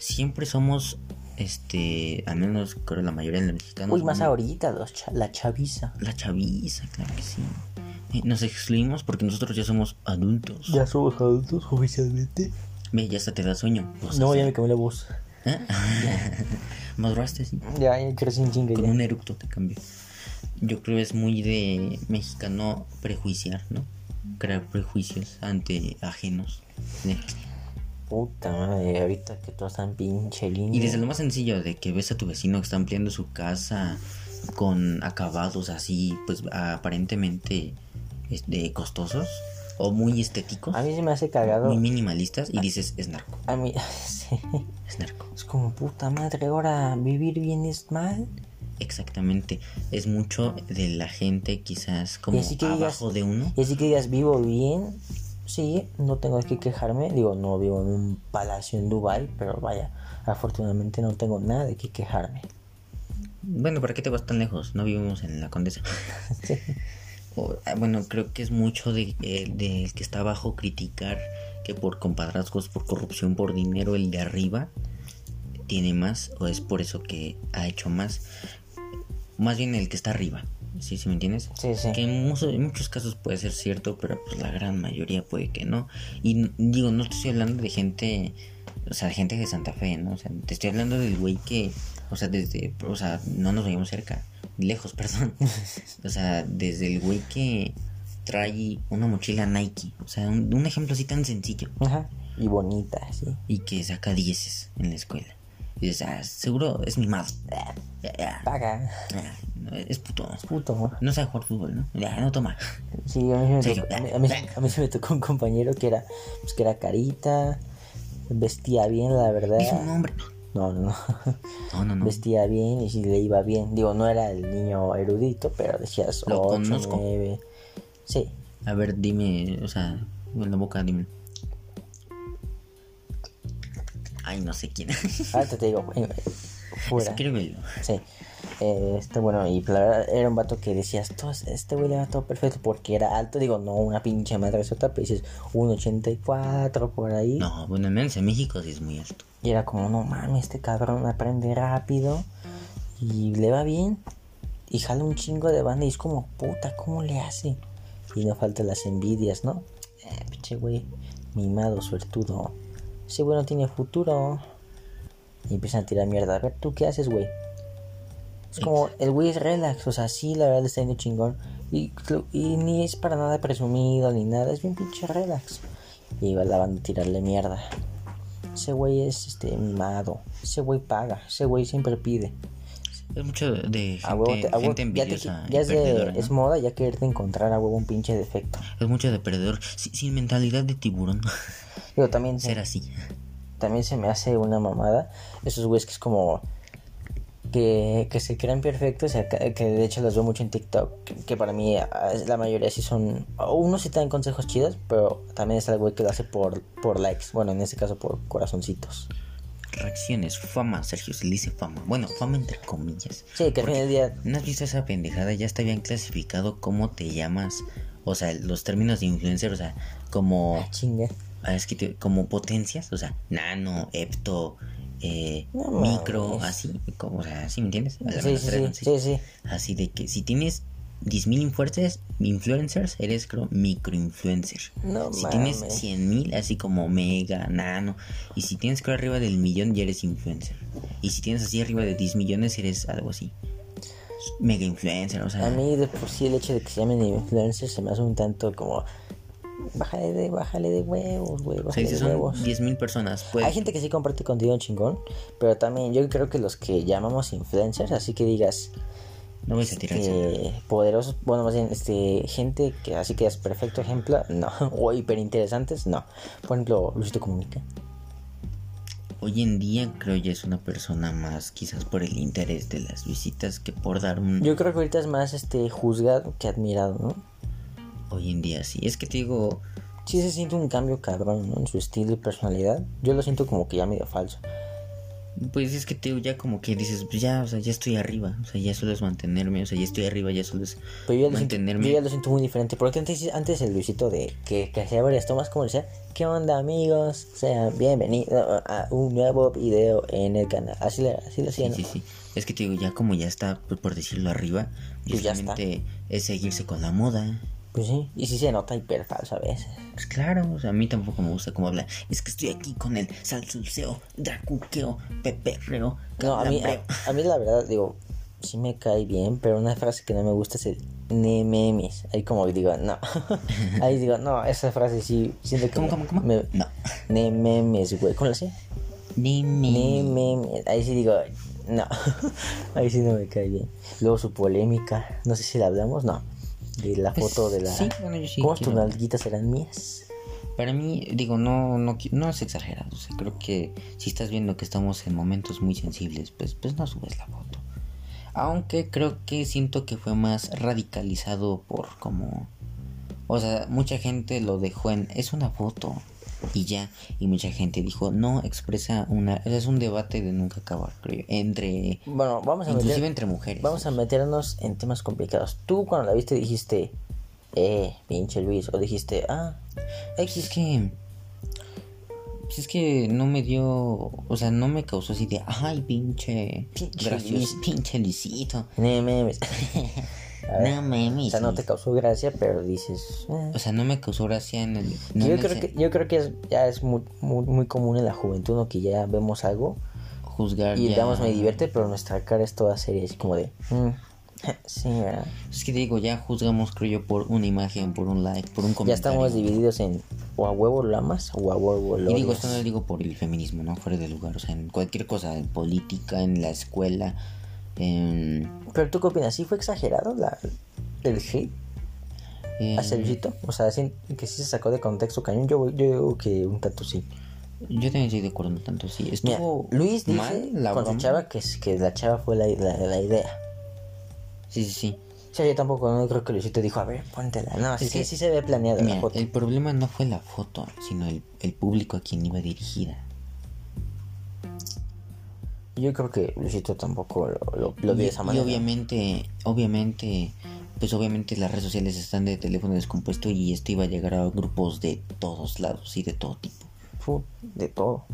Siempre somos, este, al menos creo la mayoría de los mexicanos. Uy, más muy- ahorita, los cha- la chaviza. La chaviza, claro que sí. Eh, Nos excluimos porque nosotros ya somos adultos. Ya somos adultos oficialmente. Ve, ya hasta te da sueño. Pues, No, así. ya me cambié la voz. ¿Eh? Maduraste, sí. Ya, ya crecí en chinga Con ya. un eructo te cambió. Yo creo es muy de mexicano prejuiciar, ¿no? Crear prejuicios ante ajenos. ¿sí? Puta madre, ahorita que todos están pinche línea. Y desde lo más sencillo de que ves a tu vecino que está ampliando su casa con acabados así, pues aparentemente este, costosos o muy estéticos, A mí se me hace cagado. muy minimalistas y dices es narco, A mí, sí. es narco. Es como puta madre, ahora vivir bien es mal. Exactamente, es mucho de la gente quizás como que digas- abajo de uno. Y así que digas, vivo bien. Sí, no tengo que quejarme. Digo, no vivo en un palacio en Dubai, pero vaya, afortunadamente no tengo nada de qué quejarme. Bueno, ¿para qué te vas tan lejos? No vivimos en la Condesa. Sí. O, ah, bueno, creo que es mucho de, eh, del que está abajo criticar que por compadrazgos, por corrupción, por dinero, el de arriba tiene más o es por eso que ha hecho más. Más bien el que está arriba. ¿Sí, sí me entiendes? Sí, sí. Que en, muchos- en muchos casos puede ser cierto, pero pues la gran mayoría puede que no. Y digo, no te estoy hablando de gente, o sea, de gente de Santa Fe, ¿no? O sea, te estoy hablando del güey que, o sea, desde, o sea, no nos veíamos cerca, lejos, perdón. o sea, desde el güey que trae una mochila Nike, o sea, un, un ejemplo así tan sencillo Ajá. Y bonita, sí. y que saca dieces en la escuela. Y dices, ah, seguro es mimado. Ah, ah, Paga. ah, es puto. Puto, ¿no? Sabe jugar fútbol, ¿no? Ya, no toma. Sí, a mí, me Sí. tocó, a, mí, a, mí, se me tocó un compañero que era, pues, que era carita, vestía bien, la verdad. Dice un nombre. No, no, no. No, no, no. Vestía bien y si le iba bien. Digo, no era el niño erudito, pero decías Lo 8, conozco. 9. Sí. A ver, dime, o sea, en la boca, dime. Ay, no sé quién. Ahorita te digo, eh, fuera. Escríbelo. Sí. Eh, este, bueno, y la verdad era un vato que decías, "Todo- este güey le va todo perfecto porque era alto. Digo, no una pinche madre sota, pero dices 1.84 por ahí. No, bueno, al menos en México sí es muy alto. Y era como, no mames, este cabrón aprende rápido y le va bien. Y jala un chingo de banda y es como, puta, ¿cómo le hace? Y no faltan las envidias, ¿no? Eh, pinche güey, mimado, suertudo. Ese güey no tiene futuro. Y empiezan a tirar mierda. A ver, ¿tú qué haces, güey? Es como, el güey es relax, o sea, sí, la verdad está yendo chingón. Y, y ni es para nada presumido ni nada, es bien pinche relax. Y la banda a tirarle mierda. Ese güey es este mimado. Ese güey paga. Ese güey siempre pide. Es mucho de gente, A huevo te- a huevo- gente ya, te- es, de- perdedora, ¿no? es moda ya quererte encontrar a huevo un pinche defecto. Es mucho de perdedor, si- sin mentalidad de tiburón. Digo, también, se- Ser así. también se me hace una mamada. Esos güeyes que es como. Que, que se crean perfectos, que, de hecho los veo mucho en TikTok, que, que para mí la mayoría sí son, unos sí te dan consejos chidos, pero también está el güey que lo hace por, por likes, bueno, en este caso por corazoncitos. Reacciones, fama, Sergio, se le dice fama. Bueno, fama entre comillas. Sí, que al final día ¿No has visto esa pendejada? Ya está bien clasificado cómo te llamas. O sea, los términos de influencer, o sea, como. chingue. ah, Es que te- como potencias, o sea, nano, hepto, eh, No micro, así, como, o sea, ¿sí me entiendes? Sí, sí, sí, sí. Así de que si tienes 10.000 influencers, influencers, eres creo microinfluencer. No si tienes mames. 100.000, así como mega, nano. Y si tienes creo arriba del millón, ya eres influencer. Y si tienes así arriba de 10 millones, eres algo así. Mega influencer, o sea. A mí de por sí el hecho de que se llamen influencers se me hace un tanto como bájale de, bájale de huevos, güey, o sea, bájale si de son huevos. 10.000 personas, pues. Hay gente que sí comparte contenido chingón, pero también yo creo que los que llamamos influencers, así que digas No vais a tirar que poderosos, bueno, más bien este gente que así que es perfecto ejemplo, no, o hiper interesantes, no. Por ejemplo, Luisito Comunica. Hoy en día creo ya es una persona más, quizás por el interés de las visitas, que por dar un. Yo creo que ahorita es más este juzgado que admirado, ¿no? Hoy en día sí. Es que te digo, Sí se siente un cambio cabrón, ¿no? En su estilo y personalidad. Yo lo siento como que ya medio falso. Pues es que te digo, ya como que dices, pues ya, o sea, ya estoy arriba, o sea, ya solo es mantenerme, o sea, ya estoy arriba, ya solo es Pero yo siento, mantenerme. yo ya lo siento muy diferente. Porque antes, antes el Luisito de que, que hacía varias tomas, como decía, ¿qué onda amigos? Sean bienvenidos a un nuevo video en el canal. Así, le, así lo hacía, Sí, sí, sí. Es que te digo, ya como ya está, pues, por decirlo arriba, Pues ya justamente es seguirse con la moda. Pues sí, y sí se nota hiper falso a veces. Pues claro, o sea, a mí tampoco me gusta cómo habla. Es que estoy aquí con el salsulceo, dracuqueo, peperreo, No, a mí, a, a mí la verdad, digo, sí me cae bien, pero una frase que no me gusta es el nememes. Ahí como digo, no. Ahí digo, no, esa frase sí, siento que... ¿Cómo, me- cómo, cómo? me- No. Nememes, güey, ¿cómo lo sé? Nememes. Ahí sí digo, no. Ahí sí no me cae bien. Luego su polémica, no sé si la hablamos, no. De la Pues, foto de la... sí, bueno, yo sí ¿Cómo tus quiero- nalguitas eran mías? Para mí, digo, no, no, no es exagerado. O sea, creo que si estás viendo que estamos en momentos muy sensibles, pues, pues no subes la foto. Aunque creo que siento que fue más radicalizado por como... O sea, mucha gente lo dejó en... Es una foto. Y ya. Y mucha gente dijo, no, expresa una... es un debate de nunca acabar, creo. Entre... Bueno, vamos a Inclusive meter... entre mujeres. Vamos a meternos en temas complicados. Tú cuando la viste dijiste, eh, pinche Luis, o dijiste, ah, Es que... Pues es que no me dio, o sea, no me causó así de, ay, pinche, Pinche gracioso, Luis". pinche Luisito. No memes. No mames. O sea, no te causó gracia, pero dices. eh. O sea, no me causó gracia en el... no yo, en creo que, yo creo que es- ya es muy, muy, muy común en la juventud, ¿no? Que ya vemos algo juzgar y ya- digamos me divierte, pero nuestra cara es toda seria, así como de. mm, sí, ¿verdad? Es que digo, ya juzgamos, creo yo, por una imagen, por un like, por un comentario. Ya estamos divididos en o a huevo lo amas o a huevo lo Y digo, esto no lo digo por el feminismo, ¿no? Fuera de lugar, o sea, en cualquier cosa, en política, en la escuela, en... Pero tú qué opinas, ¿sí fue exagerado la, el hate en- hacia Luisito? O sea, sí- que sí se sacó de contexto cañón. Yo, yo digo que un tanto sí. Yo también estoy de acuerdo un tanto, sí. Mira, Luis dice mal la con su broma. chava que, que la chava fue la, la, la idea. Sí, sí, sí. O sea, yo tampoco no creo que Luisito dijo, a ver, póntela. No, Es que que- sí se ve planeada Mira, la foto. el problema no fue la foto, sino el, el público a quien iba dirigida. Yo creo que Luisito tampoco lo, lo, lo vio y, de esa y manera. obviamente, obviamente, pues obviamente las redes sociales están de teléfono descompuesto y esto iba a llegar a grupos de todos lados y de todo tipo. De todo.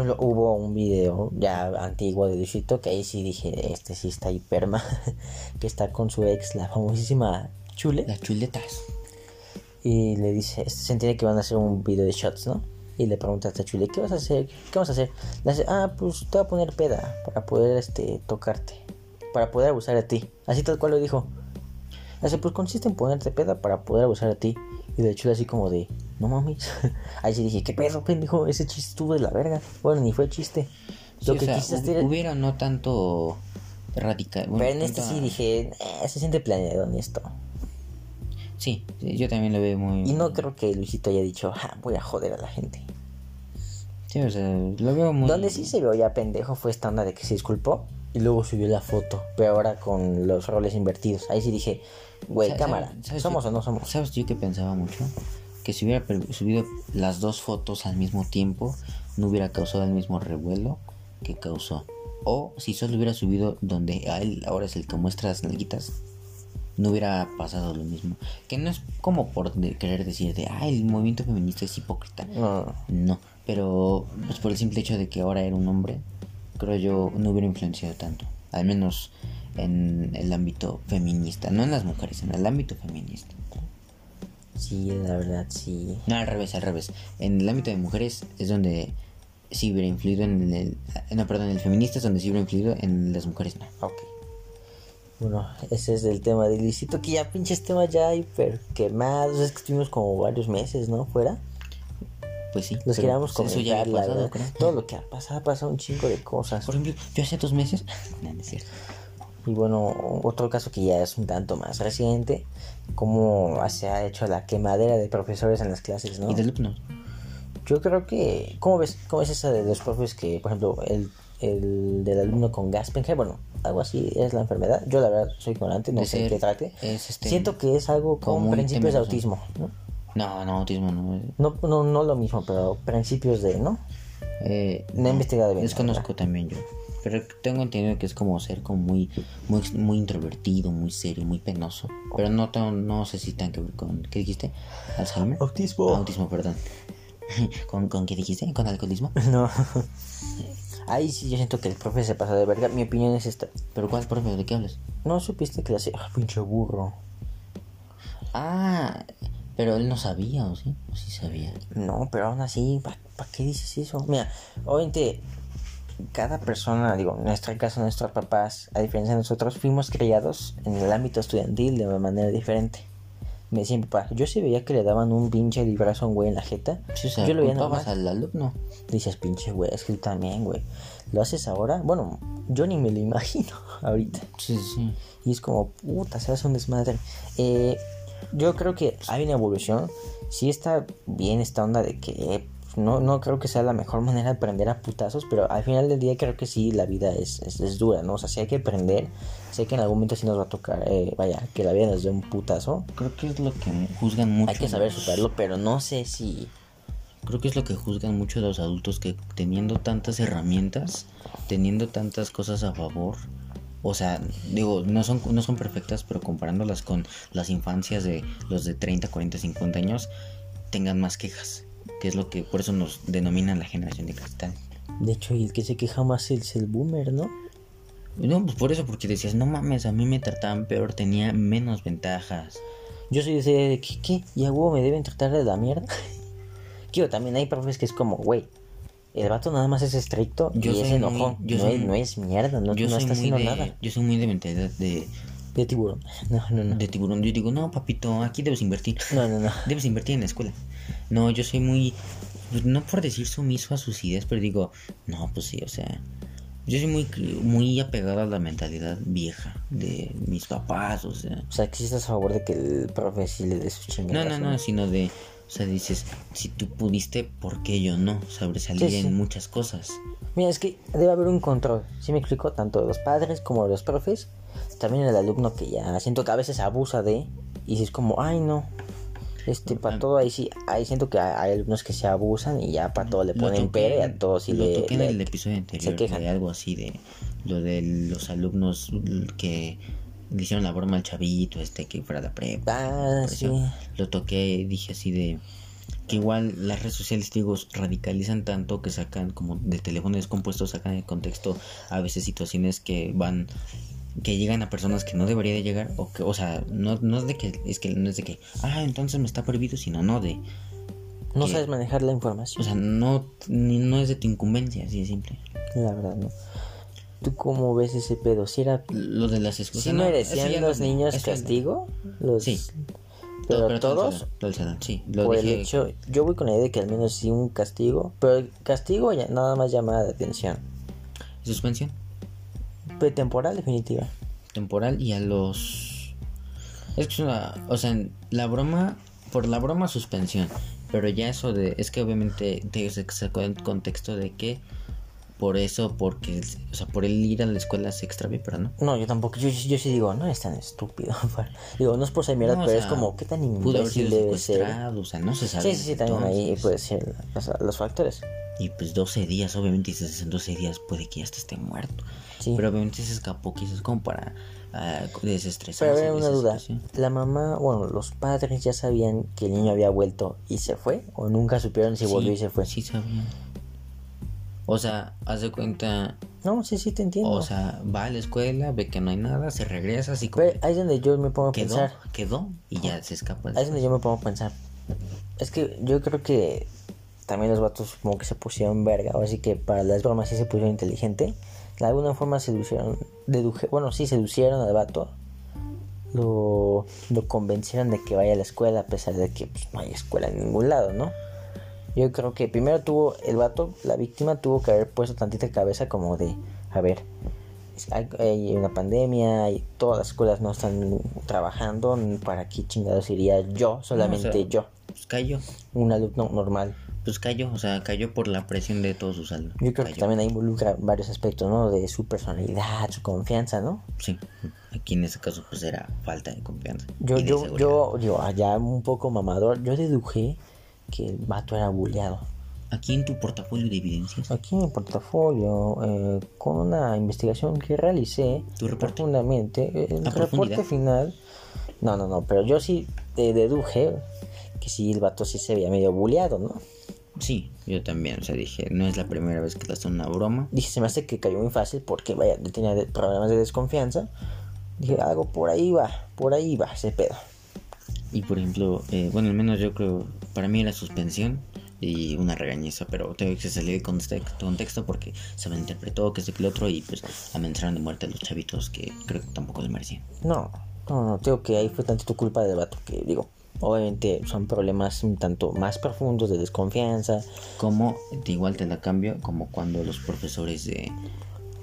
Ejemplo, hubo un video ya antiguo de Luisito que ahí sí dije, este sí está hiperma, que está con su ex, la famosísima Chule. Las chuletas. Y le dice, se entiende que van a hacer un video de shots, ¿no? Y le pregunta a Chule, ¿qué vas a hacer? ¿Qué vamos a hacer? Le dice, ah, pues te voy a poner peda para poder este tocarte, para poder abusar de ti. Así tal cual lo dijo. Le dice, pues consiste en ponerte peda para poder abusar de ti. Y de Chule así como de, no mames. Ahí sí dije, ¿qué pedo, pendejo? Ese chiste estuvo de la verga. Bueno, ni fue chiste. Sí, Lo o que sea, quisiste hu- hacer... hubiera no tanto radical. bueno, Pero en este tanta- sí dije, eh, se siente planeado en esto. Sí, yo también lo veo muy. Y no creo que Luisito haya dicho, ah, voy a joder a la gente. Sí, o sea, lo veo muy. Donde sí se vio ya pendejo fue esta onda de que se disculpó y luego subió la foto, pero ahora con los roles invertidos. Ahí sí dije, güey, cámara, ¿sabes- sabes ¿somos yo- o no somos? ¿Sabes yo que pensaba mucho? Que si hubiera subido las dos fotos al mismo tiempo, no hubiera causado el mismo revuelo que causó. O si solo hubiera subido donde a él ahora es el que muestra las nalguitas, no hubiera pasado lo mismo. Que no es como por de- querer decir de, ah, el movimiento feminista es hipócrita. No, no. Pero pues por el simple hecho de que ahora era un hombre, creo yo no hubiera influenciado tanto. Al menos en el ámbito feminista, no en las mujeres, en el ámbito feminista. Sí, la verdad, sí. No, al revés, al revés. En el ámbito de mujeres es donde sí hubiera influido en el... No, perdón, en el feminista es donde sí hubiera influido, en las mujeres no. Ok. Bueno, ese es el tema de Luisito, que ya pinches temas ya hiper quemados. Es que estuvimos como varios meses, ¿no? Fuera. Pues sí. Los queríamos pues, comentar, había la pasado, verdad. creo. Todo lo que ha pasado, ha pasado un chingo de cosas. Por ejemplo, yo hace dos meses... No, no es cierto. Y bueno, otro caso que ya es un tanto más reciente, como se ha hecho la quemadera de profesores en las clases, ¿no? Y de alumnos. Yo creo que, ¿cómo ves, cómo es esa de los profes que, por ejemplo, el, el del alumno con Gaspenger, bueno, algo así es la enfermedad? Yo la verdad soy ignorante, no De sé ser- qué trate. es, este, Siento que es algo como con principios de autismo, ¿no? No, no, autismo no. eh, No, no, no lo mismo, pero principios de, ¿no? Eh, No he investigado bien, Desconozco también yo. Pero tengo entendido que es como ser como muy, muy, muy introvertido, muy serio, muy penoso. Pero no, tan- no sé si tenga que ver con. ¿Qué dijiste? ¿Alzheimer? Autismo. Ah, autismo, perdón. ¿Con, ¿Con qué dijiste? ¿Con alcoholismo? No. Ahí sí yo siento que el profe se pasó de verga. Mi opinión es esta. ¿Pero cuál, profe? ¿De qué hablas? ¿No supiste que le hacía... Ah, pinche burro. Ah, pero él no sabía, ¿o sí? ¿O sí sabía? No, pero aún así, ¿para qué dices eso? Mira, obviamente, cada persona, digo, en nuestro caso, nuestros papás, a diferencia de nosotros, fuimos criados en el ámbito estudiantil de una manera diferente. Me decía mi papá, yo sí veía que le daban un pinche librazo a un güey en la jeta. Sí, o sea, yo lo veía normal. al alumno. Dices, pinche güey, es que tú también, güey. ¿Lo haces ahora? Bueno, yo ni me lo imagino ahorita. Sí, sí. Y es como, puta, se hace un desmadre. Eh, yo creo que hay una evolución. Sí está bien esta onda de que no, no creo que sea la mejor manera de aprender a putazos, pero al final del día creo que sí, la vida es, es, es dura, ¿no? O sea, sí hay que aprender. Sé que en algún momento sí nos va a tocar, eh, vaya, que la vida nos dé un putazo. Creo que es lo que juzgan mucho. Hay que saber superarlo, pero no sé si... Creo que es lo que juzgan mucho los adultos que teniendo tantas herramientas, teniendo tantas cosas a favor, o sea, digo, no son, no son perfectas, pero comparándolas con las infancias de los de 30, 40, 50 años, tengan más quejas. Que es lo que por eso nos denominan la generación de cristal. De hecho, y el que se queja más es el boomer, ¿no? No, pues por eso, porque decías, no mames, a mí me trataban peor, tenía menos ventajas. Yo soy ese de que, ¿qué? ¿Y a huevo me deben tratar de la mierda? Quiero, también hay profes que es como, güey, el vato nada más es estricto Yo y es enojón. muy- yo no, soy- es, no es mierda, no, yo no está haciendo de, nada. yo soy muy de mentalidad de, De tiburón. No, no, no. de tiburón. Yo digo, no, papito, aquí debes invertir. No, no, no. Debes invertir en la escuela. No, yo soy muy, pues, no por decir sumiso a sus ideas, pero digo, no, pues sí, o sea, yo soy muy, muy apegado a la mentalidad vieja de mis papás, o sea. O sea, que sí estás a favor de que el profe sí le dé sus No, no, no, sino de, o sea, dices, si tú pudiste, ¿por qué yo no? Sobresalir Sí, sí. en muchas cosas. Mira, es que debe haber un control. ¿Sí me explico? Tanto de los padres como de los profes. También el alumno que ya siento que a veces abusa de. Y si es como, ay, no. Este, para todo ahí sí. Ahí siento que hay alumnos que se abusan y ya para todo le ponen pere y a todos sí lo le. toqué en le- el episodio anterior quejan. de algo así de lo de los alumnos que le hicieron la broma al chavito este que fuera de la prepa. Ah, sí. Lo toqué y dije así de que igual las redes sociales digo radicalizan tanto que sacan como de teléfono descompuesto sacan de contexto a veces situaciones que van que llegan a personas que no debería de llegar o que o sea no, no es de que es que no es de que ah entonces me está prohibido sino no de No que- sabes manejar la o información. sea no ni- no es de tu incumbencia así de simple La verdad, no. ¿Tú cómo ves ese pedo? Si era. lo de las escuelas Si no, merecían los no- niños no. castigo? Los... Sí. Pero, todos. el sí lo Por dije el hecho, yo voy con la idea de que al menos sí un castigo, pero el castigo ya nada más llamada de atención. suspensión Pero temporal definitiva. temporal y a los es que es una o sea la broma por la broma suspensión pero ya eso de es que obviamente te sacó el contexto de que por eso porque o sea por el ir a la escuela se extravió pero no No, yo tampoco, yo, yo sí digo, no es tan estúpido. digo, no es por ser mierda, No, pero sea, es como, ¿qué tan pudo haber imbécil sido debe ser? secuestrado o sea no se sabe Sí, sí, sí, también ahí puede ser los, los factores. y pues 12 días obviamente dices en 12 días puede que ya esté muerto Sí. pero obviamente se escapó quizás como para ah, desestresarse Pero una duda. situación. ¿La mamá, bueno, los padres ya sabían que el niño había vuelto y se fue? ¿O nunca supieron si volvió y se fue? Sí, sabía. O sea, haz de cuenta, No, sí, sí, te entiendo. o sea, va a la escuela, ve que no hay nada, se regresa, así como Pero ahí es donde yo me pongo a quedó, pensar. quedó y ya se escapa. Ahí es donde yo me pongo a pensar. Es que yo creo que también los vatos como que se pusieron verga. O así que para las bromas sí se pusieron inteligente. De alguna forma seducieron, deduje, bueno, sí seducieron al vato. Lo, lo convencieron de que vaya a la escuela a pesar de que pues, no hay escuela en ningún lado, ¿no? Yo creo que primero tuvo el vato, la víctima tuvo que haber puesto tantita cabeza como de, a ver, hay, hay una pandemia y todas las escuelas no están trabajando, ¿para qué chingados iría yo, solamente No, o sea, yo, Pues cayó, un alumno normal? Pues cayó, o sea, cayó por la presión de todos sus alumnos. Yo creo que también ahí involucra varios aspectos, ¿no? De su personalidad, su confianza, ¿no? Sí, aquí en este caso pues era falta de confianza. Yo, de yo, seguridad. yo, yo, allá un poco mamador, yo deduje que el vato era bulleado. Aquí en tu portafolio de evidencias, Aquí en mi portafolio, eh, con una investigación que realicé ¿Tu reporte? profundamente, eh, el ¿A reporte final, no, no, no, pero yo sí eh, deduje que sí, el vato sí se veía medio bulleado, ¿no? Sí, yo también, o sea, dije, no es la primera vez que le hacen una broma. Dije, se me hace que cayó muy fácil porque, vaya, tenía problemas de desconfianza. Dije, algo por ahí va, por ahí va ese pedo. Y por ejemplo, eh, bueno, al menos yo creo, para mí era suspensión y una regañiza, pero tengo que salir de contexto, contexto porque se me interpretó que que el otro y pues amenazaron de muerte a los chavitos que creo que tampoco lo merecían. No, no, no, tengo que ahí fue tantito culpa del vato, que digo, obviamente son problemas un tanto más profundos de desconfianza. Como, de igual te la cambio, como cuando los profesores de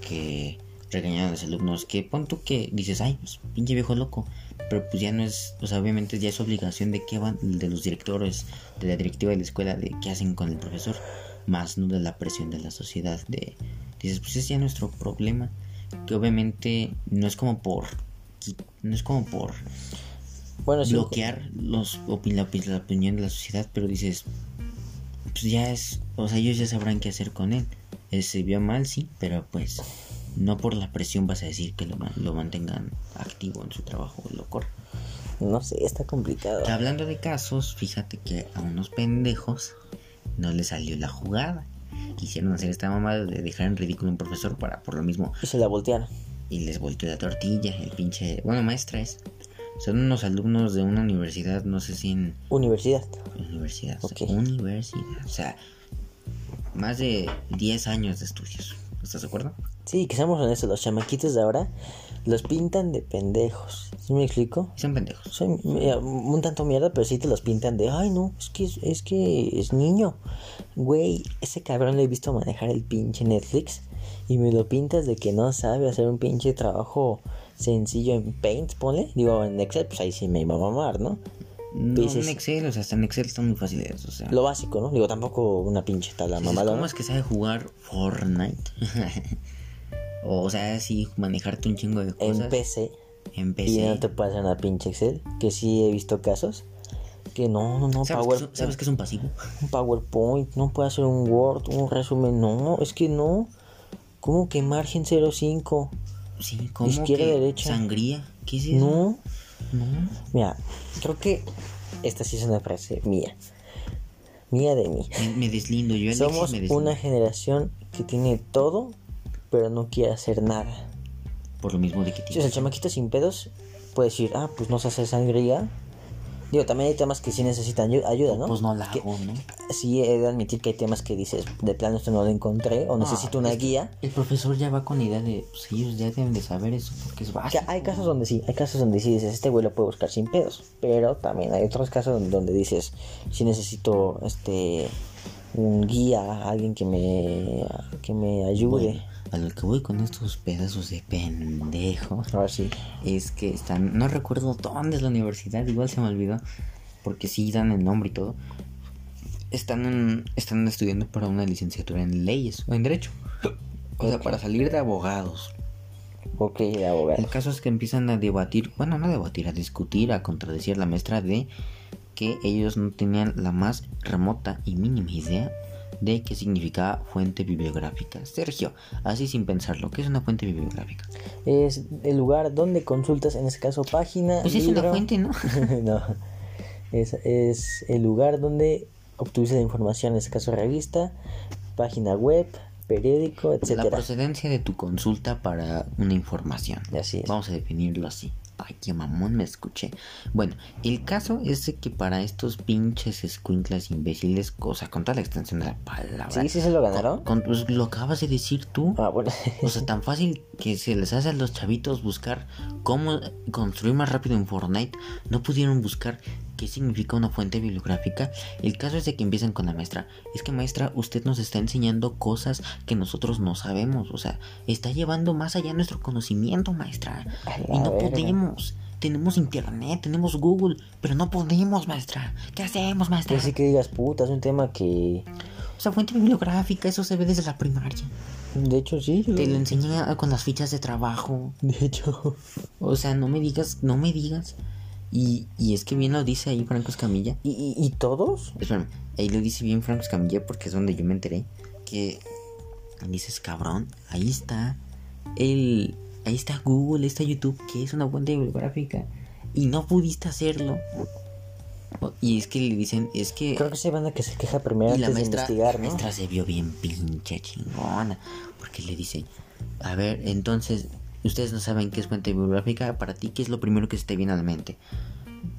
que regañaban a los alumnos, que pon tú que dices, ay, pues pinche viejo loco, pero pues ya no es, sea, obviamente ya es obligación de que van, de los directores, de la directiva de la escuela, de qué hacen con el profesor, más no de la presión de la sociedad, de, dices, pues es ya nuestro problema, que obviamente no es como por, no es como por Bueno, sí, bloquear los, opi- la, la opinión de la sociedad, pero dices, pues ya es, o sea, ellos ya sabrán qué hacer con él. Él se vio mal, sí, pero pues no por la presión vas a decir que lo, lo mantengan activo en su trabajo, lo corre. no sé, está complicado. Que hablando de casos, fíjate que a unos pendejos no le salió la jugada. Quisieron hacer esta mamada de dejar en ridículo a un profesor para por lo mismo. Y se la voltearon. Y les volteó la tortilla, el pinche. Bueno, maestra es. Son unos alumnos de una universidad, no sé si en. Universidad. Universidad. o sea, Ok. universidad. O sea, más de 10 años de estudios. ¿Estás de acuerdo? Sí, que seamos honestos, los chamaquitos de ahora los pintan de pendejos. ¿Sí me explico? Son pendejos. Mira, un tanto mierda, pero sí te los pintan de, ay no, es que es, es que es niño. Güey, ese cabrón le he visto manejar el pinche Netflix y me lo pintas de que no sabe hacer un pinche trabajo sencillo en Paint, ponle. Digo, en Excel, pues ahí sí me iba a mamar, ¿no? No, Dices- en Excel, o sea, hasta en Excel están muy fáciles. O sea, Lo básico, ¿no? Digo, tampoco una pinche tala Dices, mamada. ¿Cómo es que sabe jugar Fortnite? o sea, sí, manejarte un chingo de cosas. En PC En PC. y no te puede hacer una pinche Excel, que sí he visto casos. Que no, no, no, ¿Sabes, Power, qué es, un- ¿Sabes qué es un pasivo? un PowerPoint, no puede hacer un Word, un resumen, no, es que no. ¿Cómo que margen 05? Sí, ¿cómo Izquierda, que derecha. sangría? ¿Qué es eso? No, No. mira, creo que esta sí es una frase mía. Mía de mí. Me, me deslindo, yo Alexis, Somos me deslindo. una generación que tiene todo, pero no quiere hacer nada. Por lo mismo de que Si o sea, el chamaquito sin pedos puede decir, ah, pues no se hace sangría. Digo, también hay temas que sí necesitan ayu- ayuda, ¿no? Pues no la Que- hago, ¿no? sí he de admitir que hay temas que dices, de plano esto no lo encontré, o necesito una que guía. El profesor ya va con idea de. Pues ellos ya deben de saber eso porque es Que básico. hay casos donde sí, hay casos donde sí dices, este güey lo puede buscar sin pedos. Pero también hay otros casos donde, donde dices, sí necesito este un guía, alguien que me que me ayude. Bueno, a lo que voy con estos pedazos de pendejos. Ahora sí. es que están, no recuerdo dónde es la universidad, igual se me olvidó, porque sí dan el nombre y todo. Están, en- están estudiando para una licenciatura en leyes o en derecho. O sea, para salir de abogados. Ok, de abogado. El caso es que empiezan a debatir, bueno, no a debatir, a discutir, a contradecir a la maestra de que ellos no tenían la más remota y mínima idea de qué significaba fuente bibliográfica. Sergio, así sin pensarlo, ¿qué es una fuente bibliográfica? Es el lugar donde consultas, en este caso, página. Pues es una libro. fuente, ¿no? no. Es, es el lugar donde obtuviste la información, en este caso revista, página web, periódico, La etcétera. procedencia de tu consulta para una información. Así es. Vamos a definirlo así. Ay, qué mamón me escuché. Bueno, el caso es de que para estos pinches escuinclas imbéciles, cosa con toda la extensión de la palabra. Sí, sí se lo ganaron. con- pues, lo acabas de decir tú. Ah, bueno. O sea, tan fácil que se les hace a los chavitos buscar cómo construir más rápido en Fortnite. No pudieron buscar qué significa una fuente bibliográfica. El caso es de que empiezan con la maestra. Es que maestra, usted nos está enseñando cosas que nosotros no sabemos. O sea, está llevando más allá nuestro conocimiento, maestra. Y no verga. podemos. Tenemos internet, tenemos Google, pero no podemos, maestra. ¿Qué hacemos, maestra? Que sí que digas, puta, es un tema que. O sea, fuente bibliográfica, eso se ve desde la primaria. De hecho, sí. Te lo enseña con las fichas de trabajo. De hecho. O sea, no me digas, no me digas. Y, y es que bien lo dice ahí Franco Escamilla. ¿Y, y, y todos? Espérame, ahí lo dice bien Franco Escamilla porque es donde yo me enteré. Que dices, cabrón, ahí está el. Ahí está Google, ahí está YouTube, que es una fuente bibliográfica. Y no pudiste hacerlo. Y es que le dicen, es que. Creo que se banda que se queja primero Y la antes maestra, de investigar, la ¿no? maestra se vio bien pinche chingona. Porque le dice, a ver, entonces, ustedes no saben qué es fuente bibliográfica. Para ti, ¿qué es lo primero que se te viene a la mente?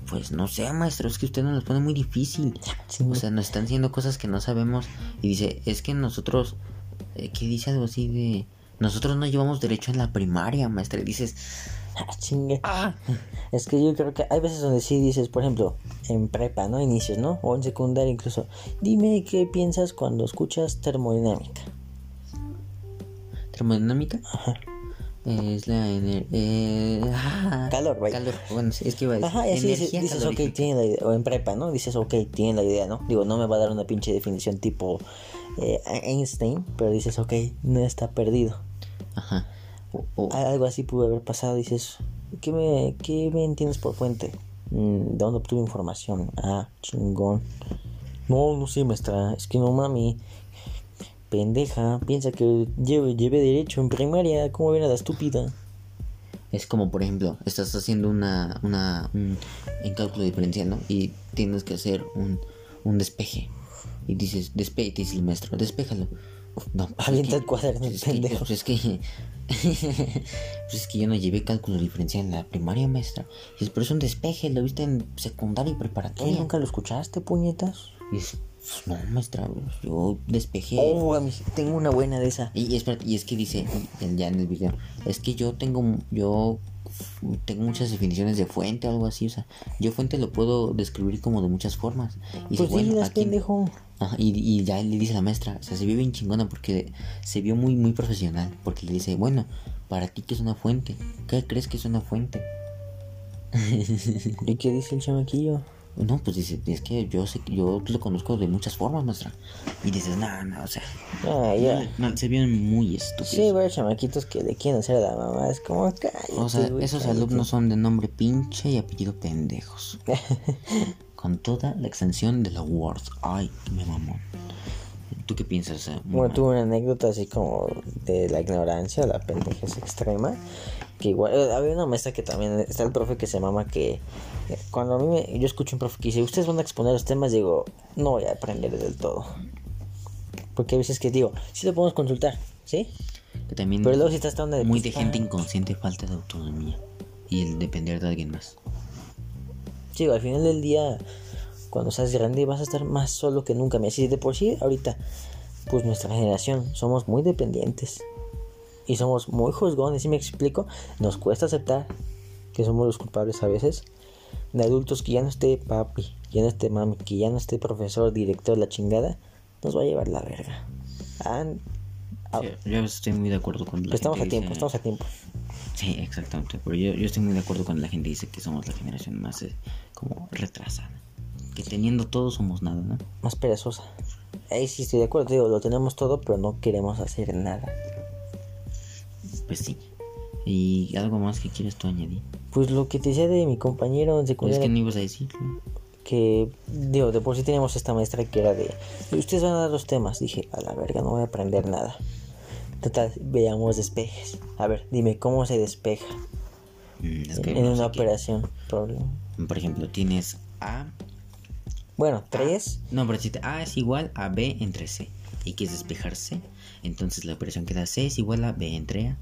Pues no sé, maestro, es que usted nos lo pone muy difícil. Sí. O sea, nos están diciendo cosas que no sabemos. Y dice, es que nosotros, eh, ¿qué dice algo así de... Nosotros no llevamos derecho en la primaria, maestra. Y dices, Ah, chingue. ah, Es que yo creo que hay veces donde sí dices, por ejemplo, en prepa, ¿no? Inicios, ¿no? O en secundaria incluso. Dime qué piensas cuando escuchas termodinámica. termodinámica. Es la ener- eh, ah, Calor, vaya. Calor. Bueno, es que iba a decir. Ajá, y así dices, energía dices ok, tiene la idea. O en prepa, ¿no? Dices, ok, tiene la idea, ¿no? Digo, no me va a dar una pinche definición tipo eh, Einstein, pero dices, ok, no está perdido. Ajá. O- o- Algo así pudo haber pasado, dices, ¿qué me, qué me entiendes por fuente? Mm, ¿De dónde obtuve información? Ah, chingón. No, no sé, maestra, es que no mami. Pendeja, piensa que lleve, llevé derecho en primaria, ¿cómo viene la estúpida? Es como, por ejemplo, estás haciendo una, una, un, en cálculo diferencial, ¿no? Y tienes que hacer un, un despeje. Y dices, despe y te dice el maestro, despéjalo. No, pues es Avienta el cuaderno, pues es que- pendejo. pues es que. pues es que yo no llevé cálculo diferencial en la primaria, maestra. Y dices, pero es un despeje, lo viste en secundaria y ¿Eh, preparatoria. ¿Nunca lo escuchaste, puñetas? Y pues no, maestra, yo despejé. Oh, a tengo una buena de esa. Y, espérate, y es que dice, ya en el video, es que yo tengo, yo tengo muchas definiciones de fuente o algo así, o sea, yo fuente lo puedo describir como de muchas formas. Y dice, Pues bueno, dilas, aquí- pendejo. Ajá, y, y ya le dice la maestra, o sea, se vio bien chingona porque se vio muy, muy profesional, porque le dice, bueno, para ti que es una fuente, ¿qué crees que es una fuente? ¿Y qué dice el chamaquillo? No, pues dice, es que yo sé, yo lo conozco de muchas formas, maestra. Y dices, no, no, o sea, Ah, ya. se vieron muy estúpidos. Sí, chamaquitos que le quieren hacer a la mamá. Es como, cállate, O sea, esos cállate. alumnos son de nombre pinche y apellido pendejos. Con toda la extensión de la word. Ay, me mamón. ¿Tú qué piensas? Sea, Bueno, tuve una anécdota así como de la ignorancia, la pendejez extrema. Que igual, eh, había una maestra que también, está el profe que se mama que eh, cuando a mí me, yo escucho un profe que dice, ustedes van a exponer los temas, digo, no voy a aprender del todo. Porque a veces que digo, sí lo podemos consultar, ¿sí? Que también Pero luego si estás tan de... muy de gente inconsciente, falta de autonomía. Y el depender de alguien más. Sí, al final del día, cuando seas grande, vas a estar más solo que nunca. Me así de por sí, ahorita, pues nuestra generación somos muy dependientes y somos muy juzgones. Si me explico, nos cuesta aceptar que somos los culpables a veces de adultos que ya no esté papi, ya no esté mami, que ya no esté profesor, director, la chingada, nos va a llevar la verga. Ah, ah, Sí, yo a estoy muy de acuerdo con la estamos a gente que tiempo, dice- estamos a tiempo. Sí, exactamente. Pero yo, yo estoy muy de acuerdo con la gente que dice que somos la generación más eh, como retrasada. Que teniendo todo somos nada, ¿no? Más perezosa. Ahí sí estoy de acuerdo, digo, lo tenemos todo, pero no queremos hacer nada. Pues sí. ¿Y algo más que quieres tú añadir? Pues lo que te decía de mi compañero en Pues es secundaria, que no ibas a decirlo. que, digo, de por sí teníamos esta maestra que era de, ustedes van a dar los temas. Dije, a la verga, no voy a aprender nada. Total, veamos despejes. A ver, dime, ¿cómo se despeja Mm, es que en una operación? Problema. Por ejemplo, tienes A. Bueno, tres. No, pero si A es igual a B entre C. Y quieres despejar C. Entonces la operación queda C es igual a B entre A.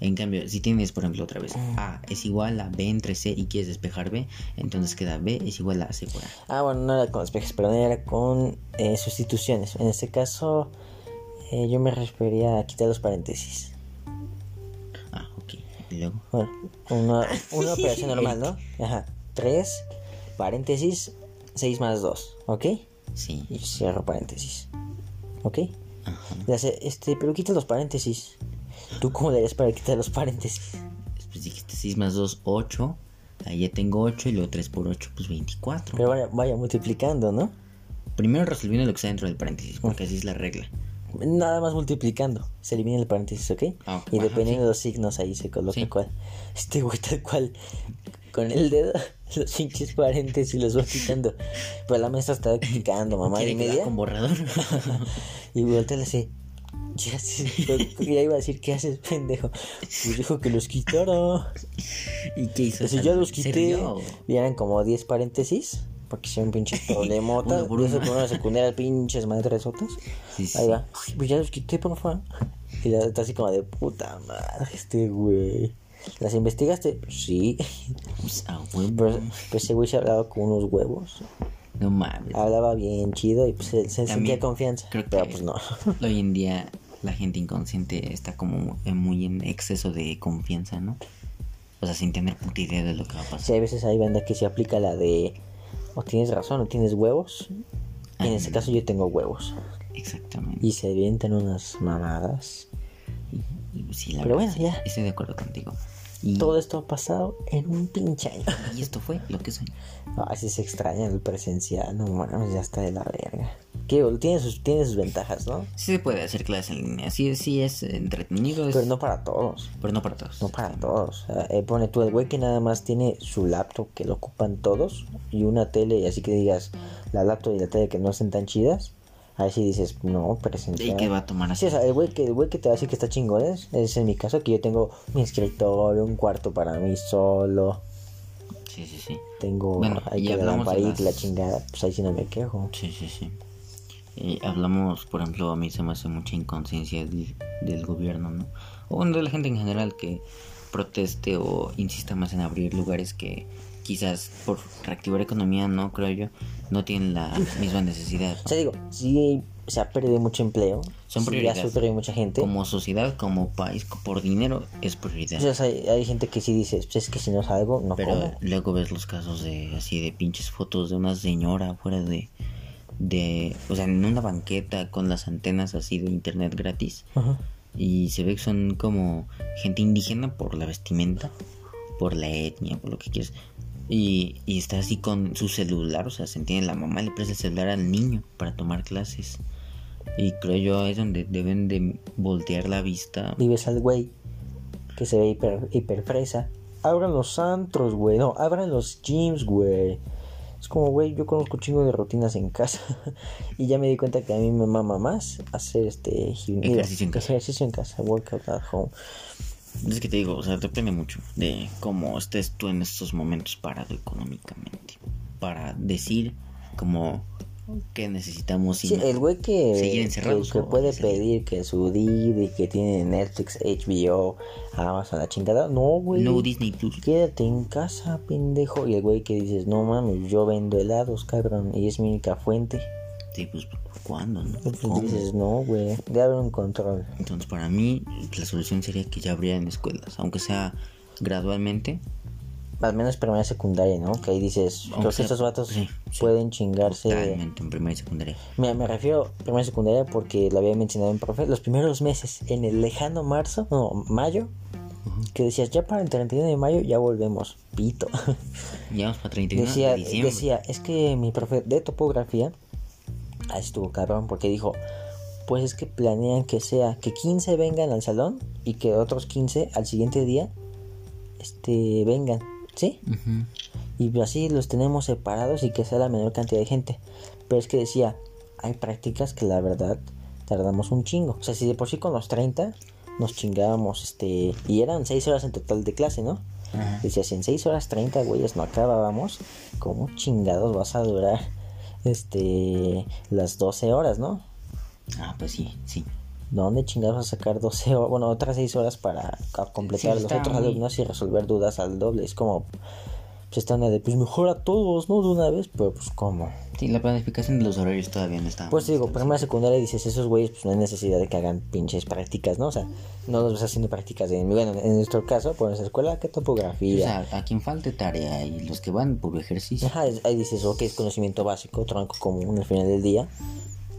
En cambio, si tienes, por ejemplo, otra vez A es igual a B entre C y quieres despejar B, entonces queda B es igual a C por A. Ah, bueno, no era con despejes, perdón, era con eh, sustituciones. En este caso, eh, yo me refería a quitar los paréntesis. Ah, ok. Y luego. Bueno, una, una operación normal, ¿no? Ajá. 3, paréntesis, 6 más 2, ¿ok? Sí. Y cierro paréntesis, ¿ok? Ajá. Hace, este, pero quita los paréntesis. ¿Tú cómo le harías para quitar los paréntesis? Pues dijiste 6 más 2, 8. Ahí ya tengo 8 y luego 3 por 8, pues 24. Pero vaya, vaya multiplicando, ¿no? Primero resolviendo lo que está dentro del paréntesis, porque así es la regla. Nada más multiplicando. Se elimina el paréntesis, ¿ok? Ah. Y Ajá, dependiendo de los signos ahí se coloca Sí. cuál. Este güey tal cual. Con el dedo, los pinches paréntesis los va quitando. Pero la maestra está quitando, mamá ¿Quiere y media. con borrador? Y voltea hace. ¿Qué haces? Ya iba a decir, ¿qué haces, pendejo? Pues dijo que los quitara. ¿Y qué hizo? Si yo los ¿Se quité, rió? y eran como 10 paréntesis. Porque son pinches problemotas. Uno por eso por una secundaria, pinches madresotas. Sí, sí. Ahí va. Pues ya los quité, porfa. Y la está así como de puta madre, este güey. ¿Las investigaste? Sí. Pues, ah, huevo. Pero, pues ese güey se hablaba con unos huevos. No mames. Hablaba bien chido y pues se, se También sentía confianza. creo Pero que- pues no. Hoy en día la gente inconsciente está como muy en exceso de confianza, ¿no? O sea, sin tener puta idea de lo que va a Sí, pasar. hay veces hay banda que se aplica la de o tienes razón o tienes huevos. Y en este caso yo tengo huevos. Exactamente. Y se avientan unas mamadas. Y, sí, la Pero verdad, bueno, sí, ya. Estoy de acuerdo contigo. Y, Todo esto ha pasado en un pinche año. y esto fue lo que soy. Así se extraña el presencial, no mames, ya está de la verga. Que tiene sus, tiene sus ventajas, ¿no? Sí se puede hacer clases en línea. Sí, sí es entretenido. es- Pero no para todos. pero no para todos. No para todos. Eh, pone tú el güey que nada más tiene su laptop que lo ocupan todos y una tele, así que digas la laptop y la tele que no estén tan chidas. Ahí sí dices, no, presencial. ¿Y qué va a tomar así? Sí, o sea, el güey que, el güey que te va a decir que está chingón es, es en mi caso que yo tengo mi escritorio, un cuarto para mí solo. Sí, sí, sí. Tengo Bueno, ahí y que la lamparita y la las- chingada, pues ahí sí no me quejo. Sí, sí, sí. Eh, hablamos, por ejemplo, a mí se me hace mucha inconsciencia del, del gobierno, ¿no? O bueno, de la gente en general que proteste o insista más en abrir lugares que quizás por reactivar economía, no creo yo, no tienen la misma necesidad. ¿no? O sea, digo, sí se ha perdido mucho empleo. Son sí, prioridades. ha perdido mucha gente. Como sociedad, como país, por dinero es prioridad. O sea, hay, hay gente que sí dice, pues es que si no salgo, no Pero como. luego ves los casos de así de pinches fotos de una señora fuera de de o sea, en una banqueta con las antenas así de internet gratis Ajá. y se ve que son como gente indígena por la vestimenta, por la etnia, por lo que quieras. Y, y está así con su celular, o sea, se entiende, la mamá le presta el celular al niño para tomar clases. Y creo yo es donde deben de voltear la vista. Vives al güey que se ve hiper, hiper fresa. Abran los antros, güey. No, abran los gyms, güey. Es como, güey, yo conozco un chingo de rutinas en casa. y ya me di cuenta que a mí me mama más hacer este Ejercicio en casa. ejercicio en casa. Workout at home. Es que te digo, o sea, depende mucho de cómo estés tú en estos momentos parado económicamente. Para decir como que necesitamos y Sí, el güey que, Seguir que, encerrados que puede salir. pedir que su Didi, que tiene Netflix, HBO, Amazon, la chingada. No, güey. No Disney Plus. Quédate en casa, pendejo. Y el güey que dices, no mames, yo vendo helados, cabrón. Y es mi única fuente. Sí, pues ¿cuándo? No? ¿Cómo? dices, no, güey. Debe haber un control. Entonces, para mí, la solución sería que ya abrieran escuelas, aunque sea gradualmente. Al menos primaria y secundaria, ¿no? Que ahí dices, Aunque creo que estos vatos sí, sí. pueden chingarse. Totalmente, en primaria y secundaria. Mira, me refiero a primaria y secundaria porque lo había mencionado en profe. Los primeros meses, en el lejano marzo, no, mayo, que decías, ya para el 31 de mayo ya volvemos. Pito. Ya vamos para 31 decía, de diciembre. decía, es que mi profe de topografía, ahí estuvo cabrón, porque dijo, pues es que planean que sea que 15 vengan al salón y que otros 15 al siguiente día este vengan, ¿sí? Y así los tenemos separados y que sea la menor cantidad de gente. Pero es que decía, hay prácticas que la verdad tardamos un chingo. O sea, si de por sí con los 30 nos chingábamos, este, y eran 6 horas en total de clase, ¿no? Decía, si en 6 horas 30, güeyes, no acabábamos, ¿cómo chingados vas a durar, este, las 12 horas, no? Ah, pues sí, sí. ¿Dónde chingados vas a sacar 12 horas? Bueno, otras 6 horas para completar Sí, los otros muy- alumnos y resolver dudas al doble. Es como, pues están de, pues mejor a todos, ¿no? De una vez, pero pues ¿cómo? Sí, la planificación de los horarios todavía no está. Pues digo, primaria secundaria dices, esos güeyes, pues no hay necesidad de que hagan pinches prácticas, ¿no? O sea, no los ves haciendo prácticas de, bueno, en nuestro caso, por nuestra escuela, ¿qué O topografía? sea, a quien falte tarea y los que van por ejercicio. Ajá, ahí dices, ok, es conocimiento básico, tronco común al final del día.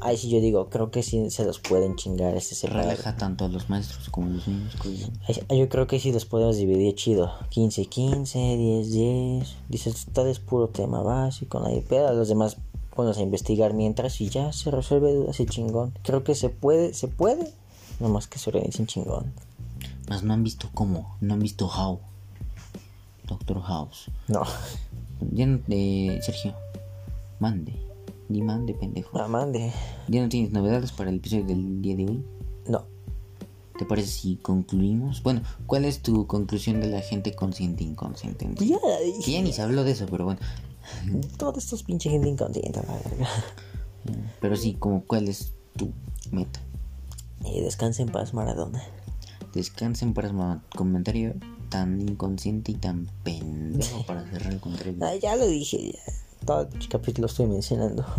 Ahí sí yo digo, creo que sí se los pueden chingar este separado. Relaja tanto a los maestros como a los niños. yo. Creo que sí los podemos dividir chido. 15, 15, 10, 10. Dices, tal es puro tema básico, hay pedo. Los demás pones a investigar mientras y ya se resuelve dudas y chingón. Creo que se puede, se puede. Nomás que se organicen chingón. Más no han visto cómo, no han visto how. Doctor House. No, no, eh, Sergio, mande. Ni mande, pendejo. no mande. ¿Ya no tienes novedades para el episodio del día de hoy? No. ¿Te parece si concluimos? Bueno, ¿cuál es tu conclusión de la gente consciente e inconsciente? Pues ya Que ya ni se habló de eso, pero bueno. Todos estos pinche gente inconsciente. Pero sí, como cuál es tu meta. Y descansa en paz, Maradona. Descansen para su comentario tan inconsciente y tan pendejo para cerrar el contrario. Ah, ya lo dije, ya. Todo el capítulo estoy mencionando.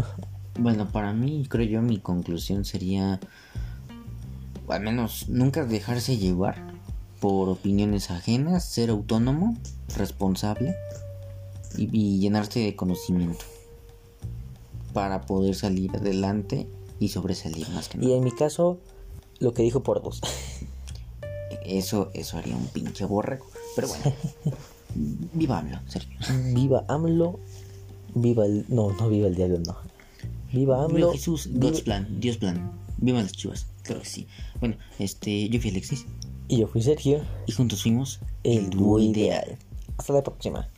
Bueno, para mí, creo yo, mi conclusión sería, al menos, nunca dejarse llevar por opiniones ajenas, ser autónomo, responsable y, y llenarse de conocimiento para poder salir adelante y sobresalir más que Y nada. en mi caso, lo que dijo por dos. Eso, eso haría un pinche borrego. Pero bueno, viva AMLO, Sergio. Viva AMLO. Viva el. No, no viva el diablo, no. Viva AMLO. Viva Jesús, viva- God's plan, Dios plan. Viva las chivas, claro que sí. Bueno, este, yo fui Alexis Y yo fui Sergio. y juntos fuimos El dúo ideal. Hasta la próxima.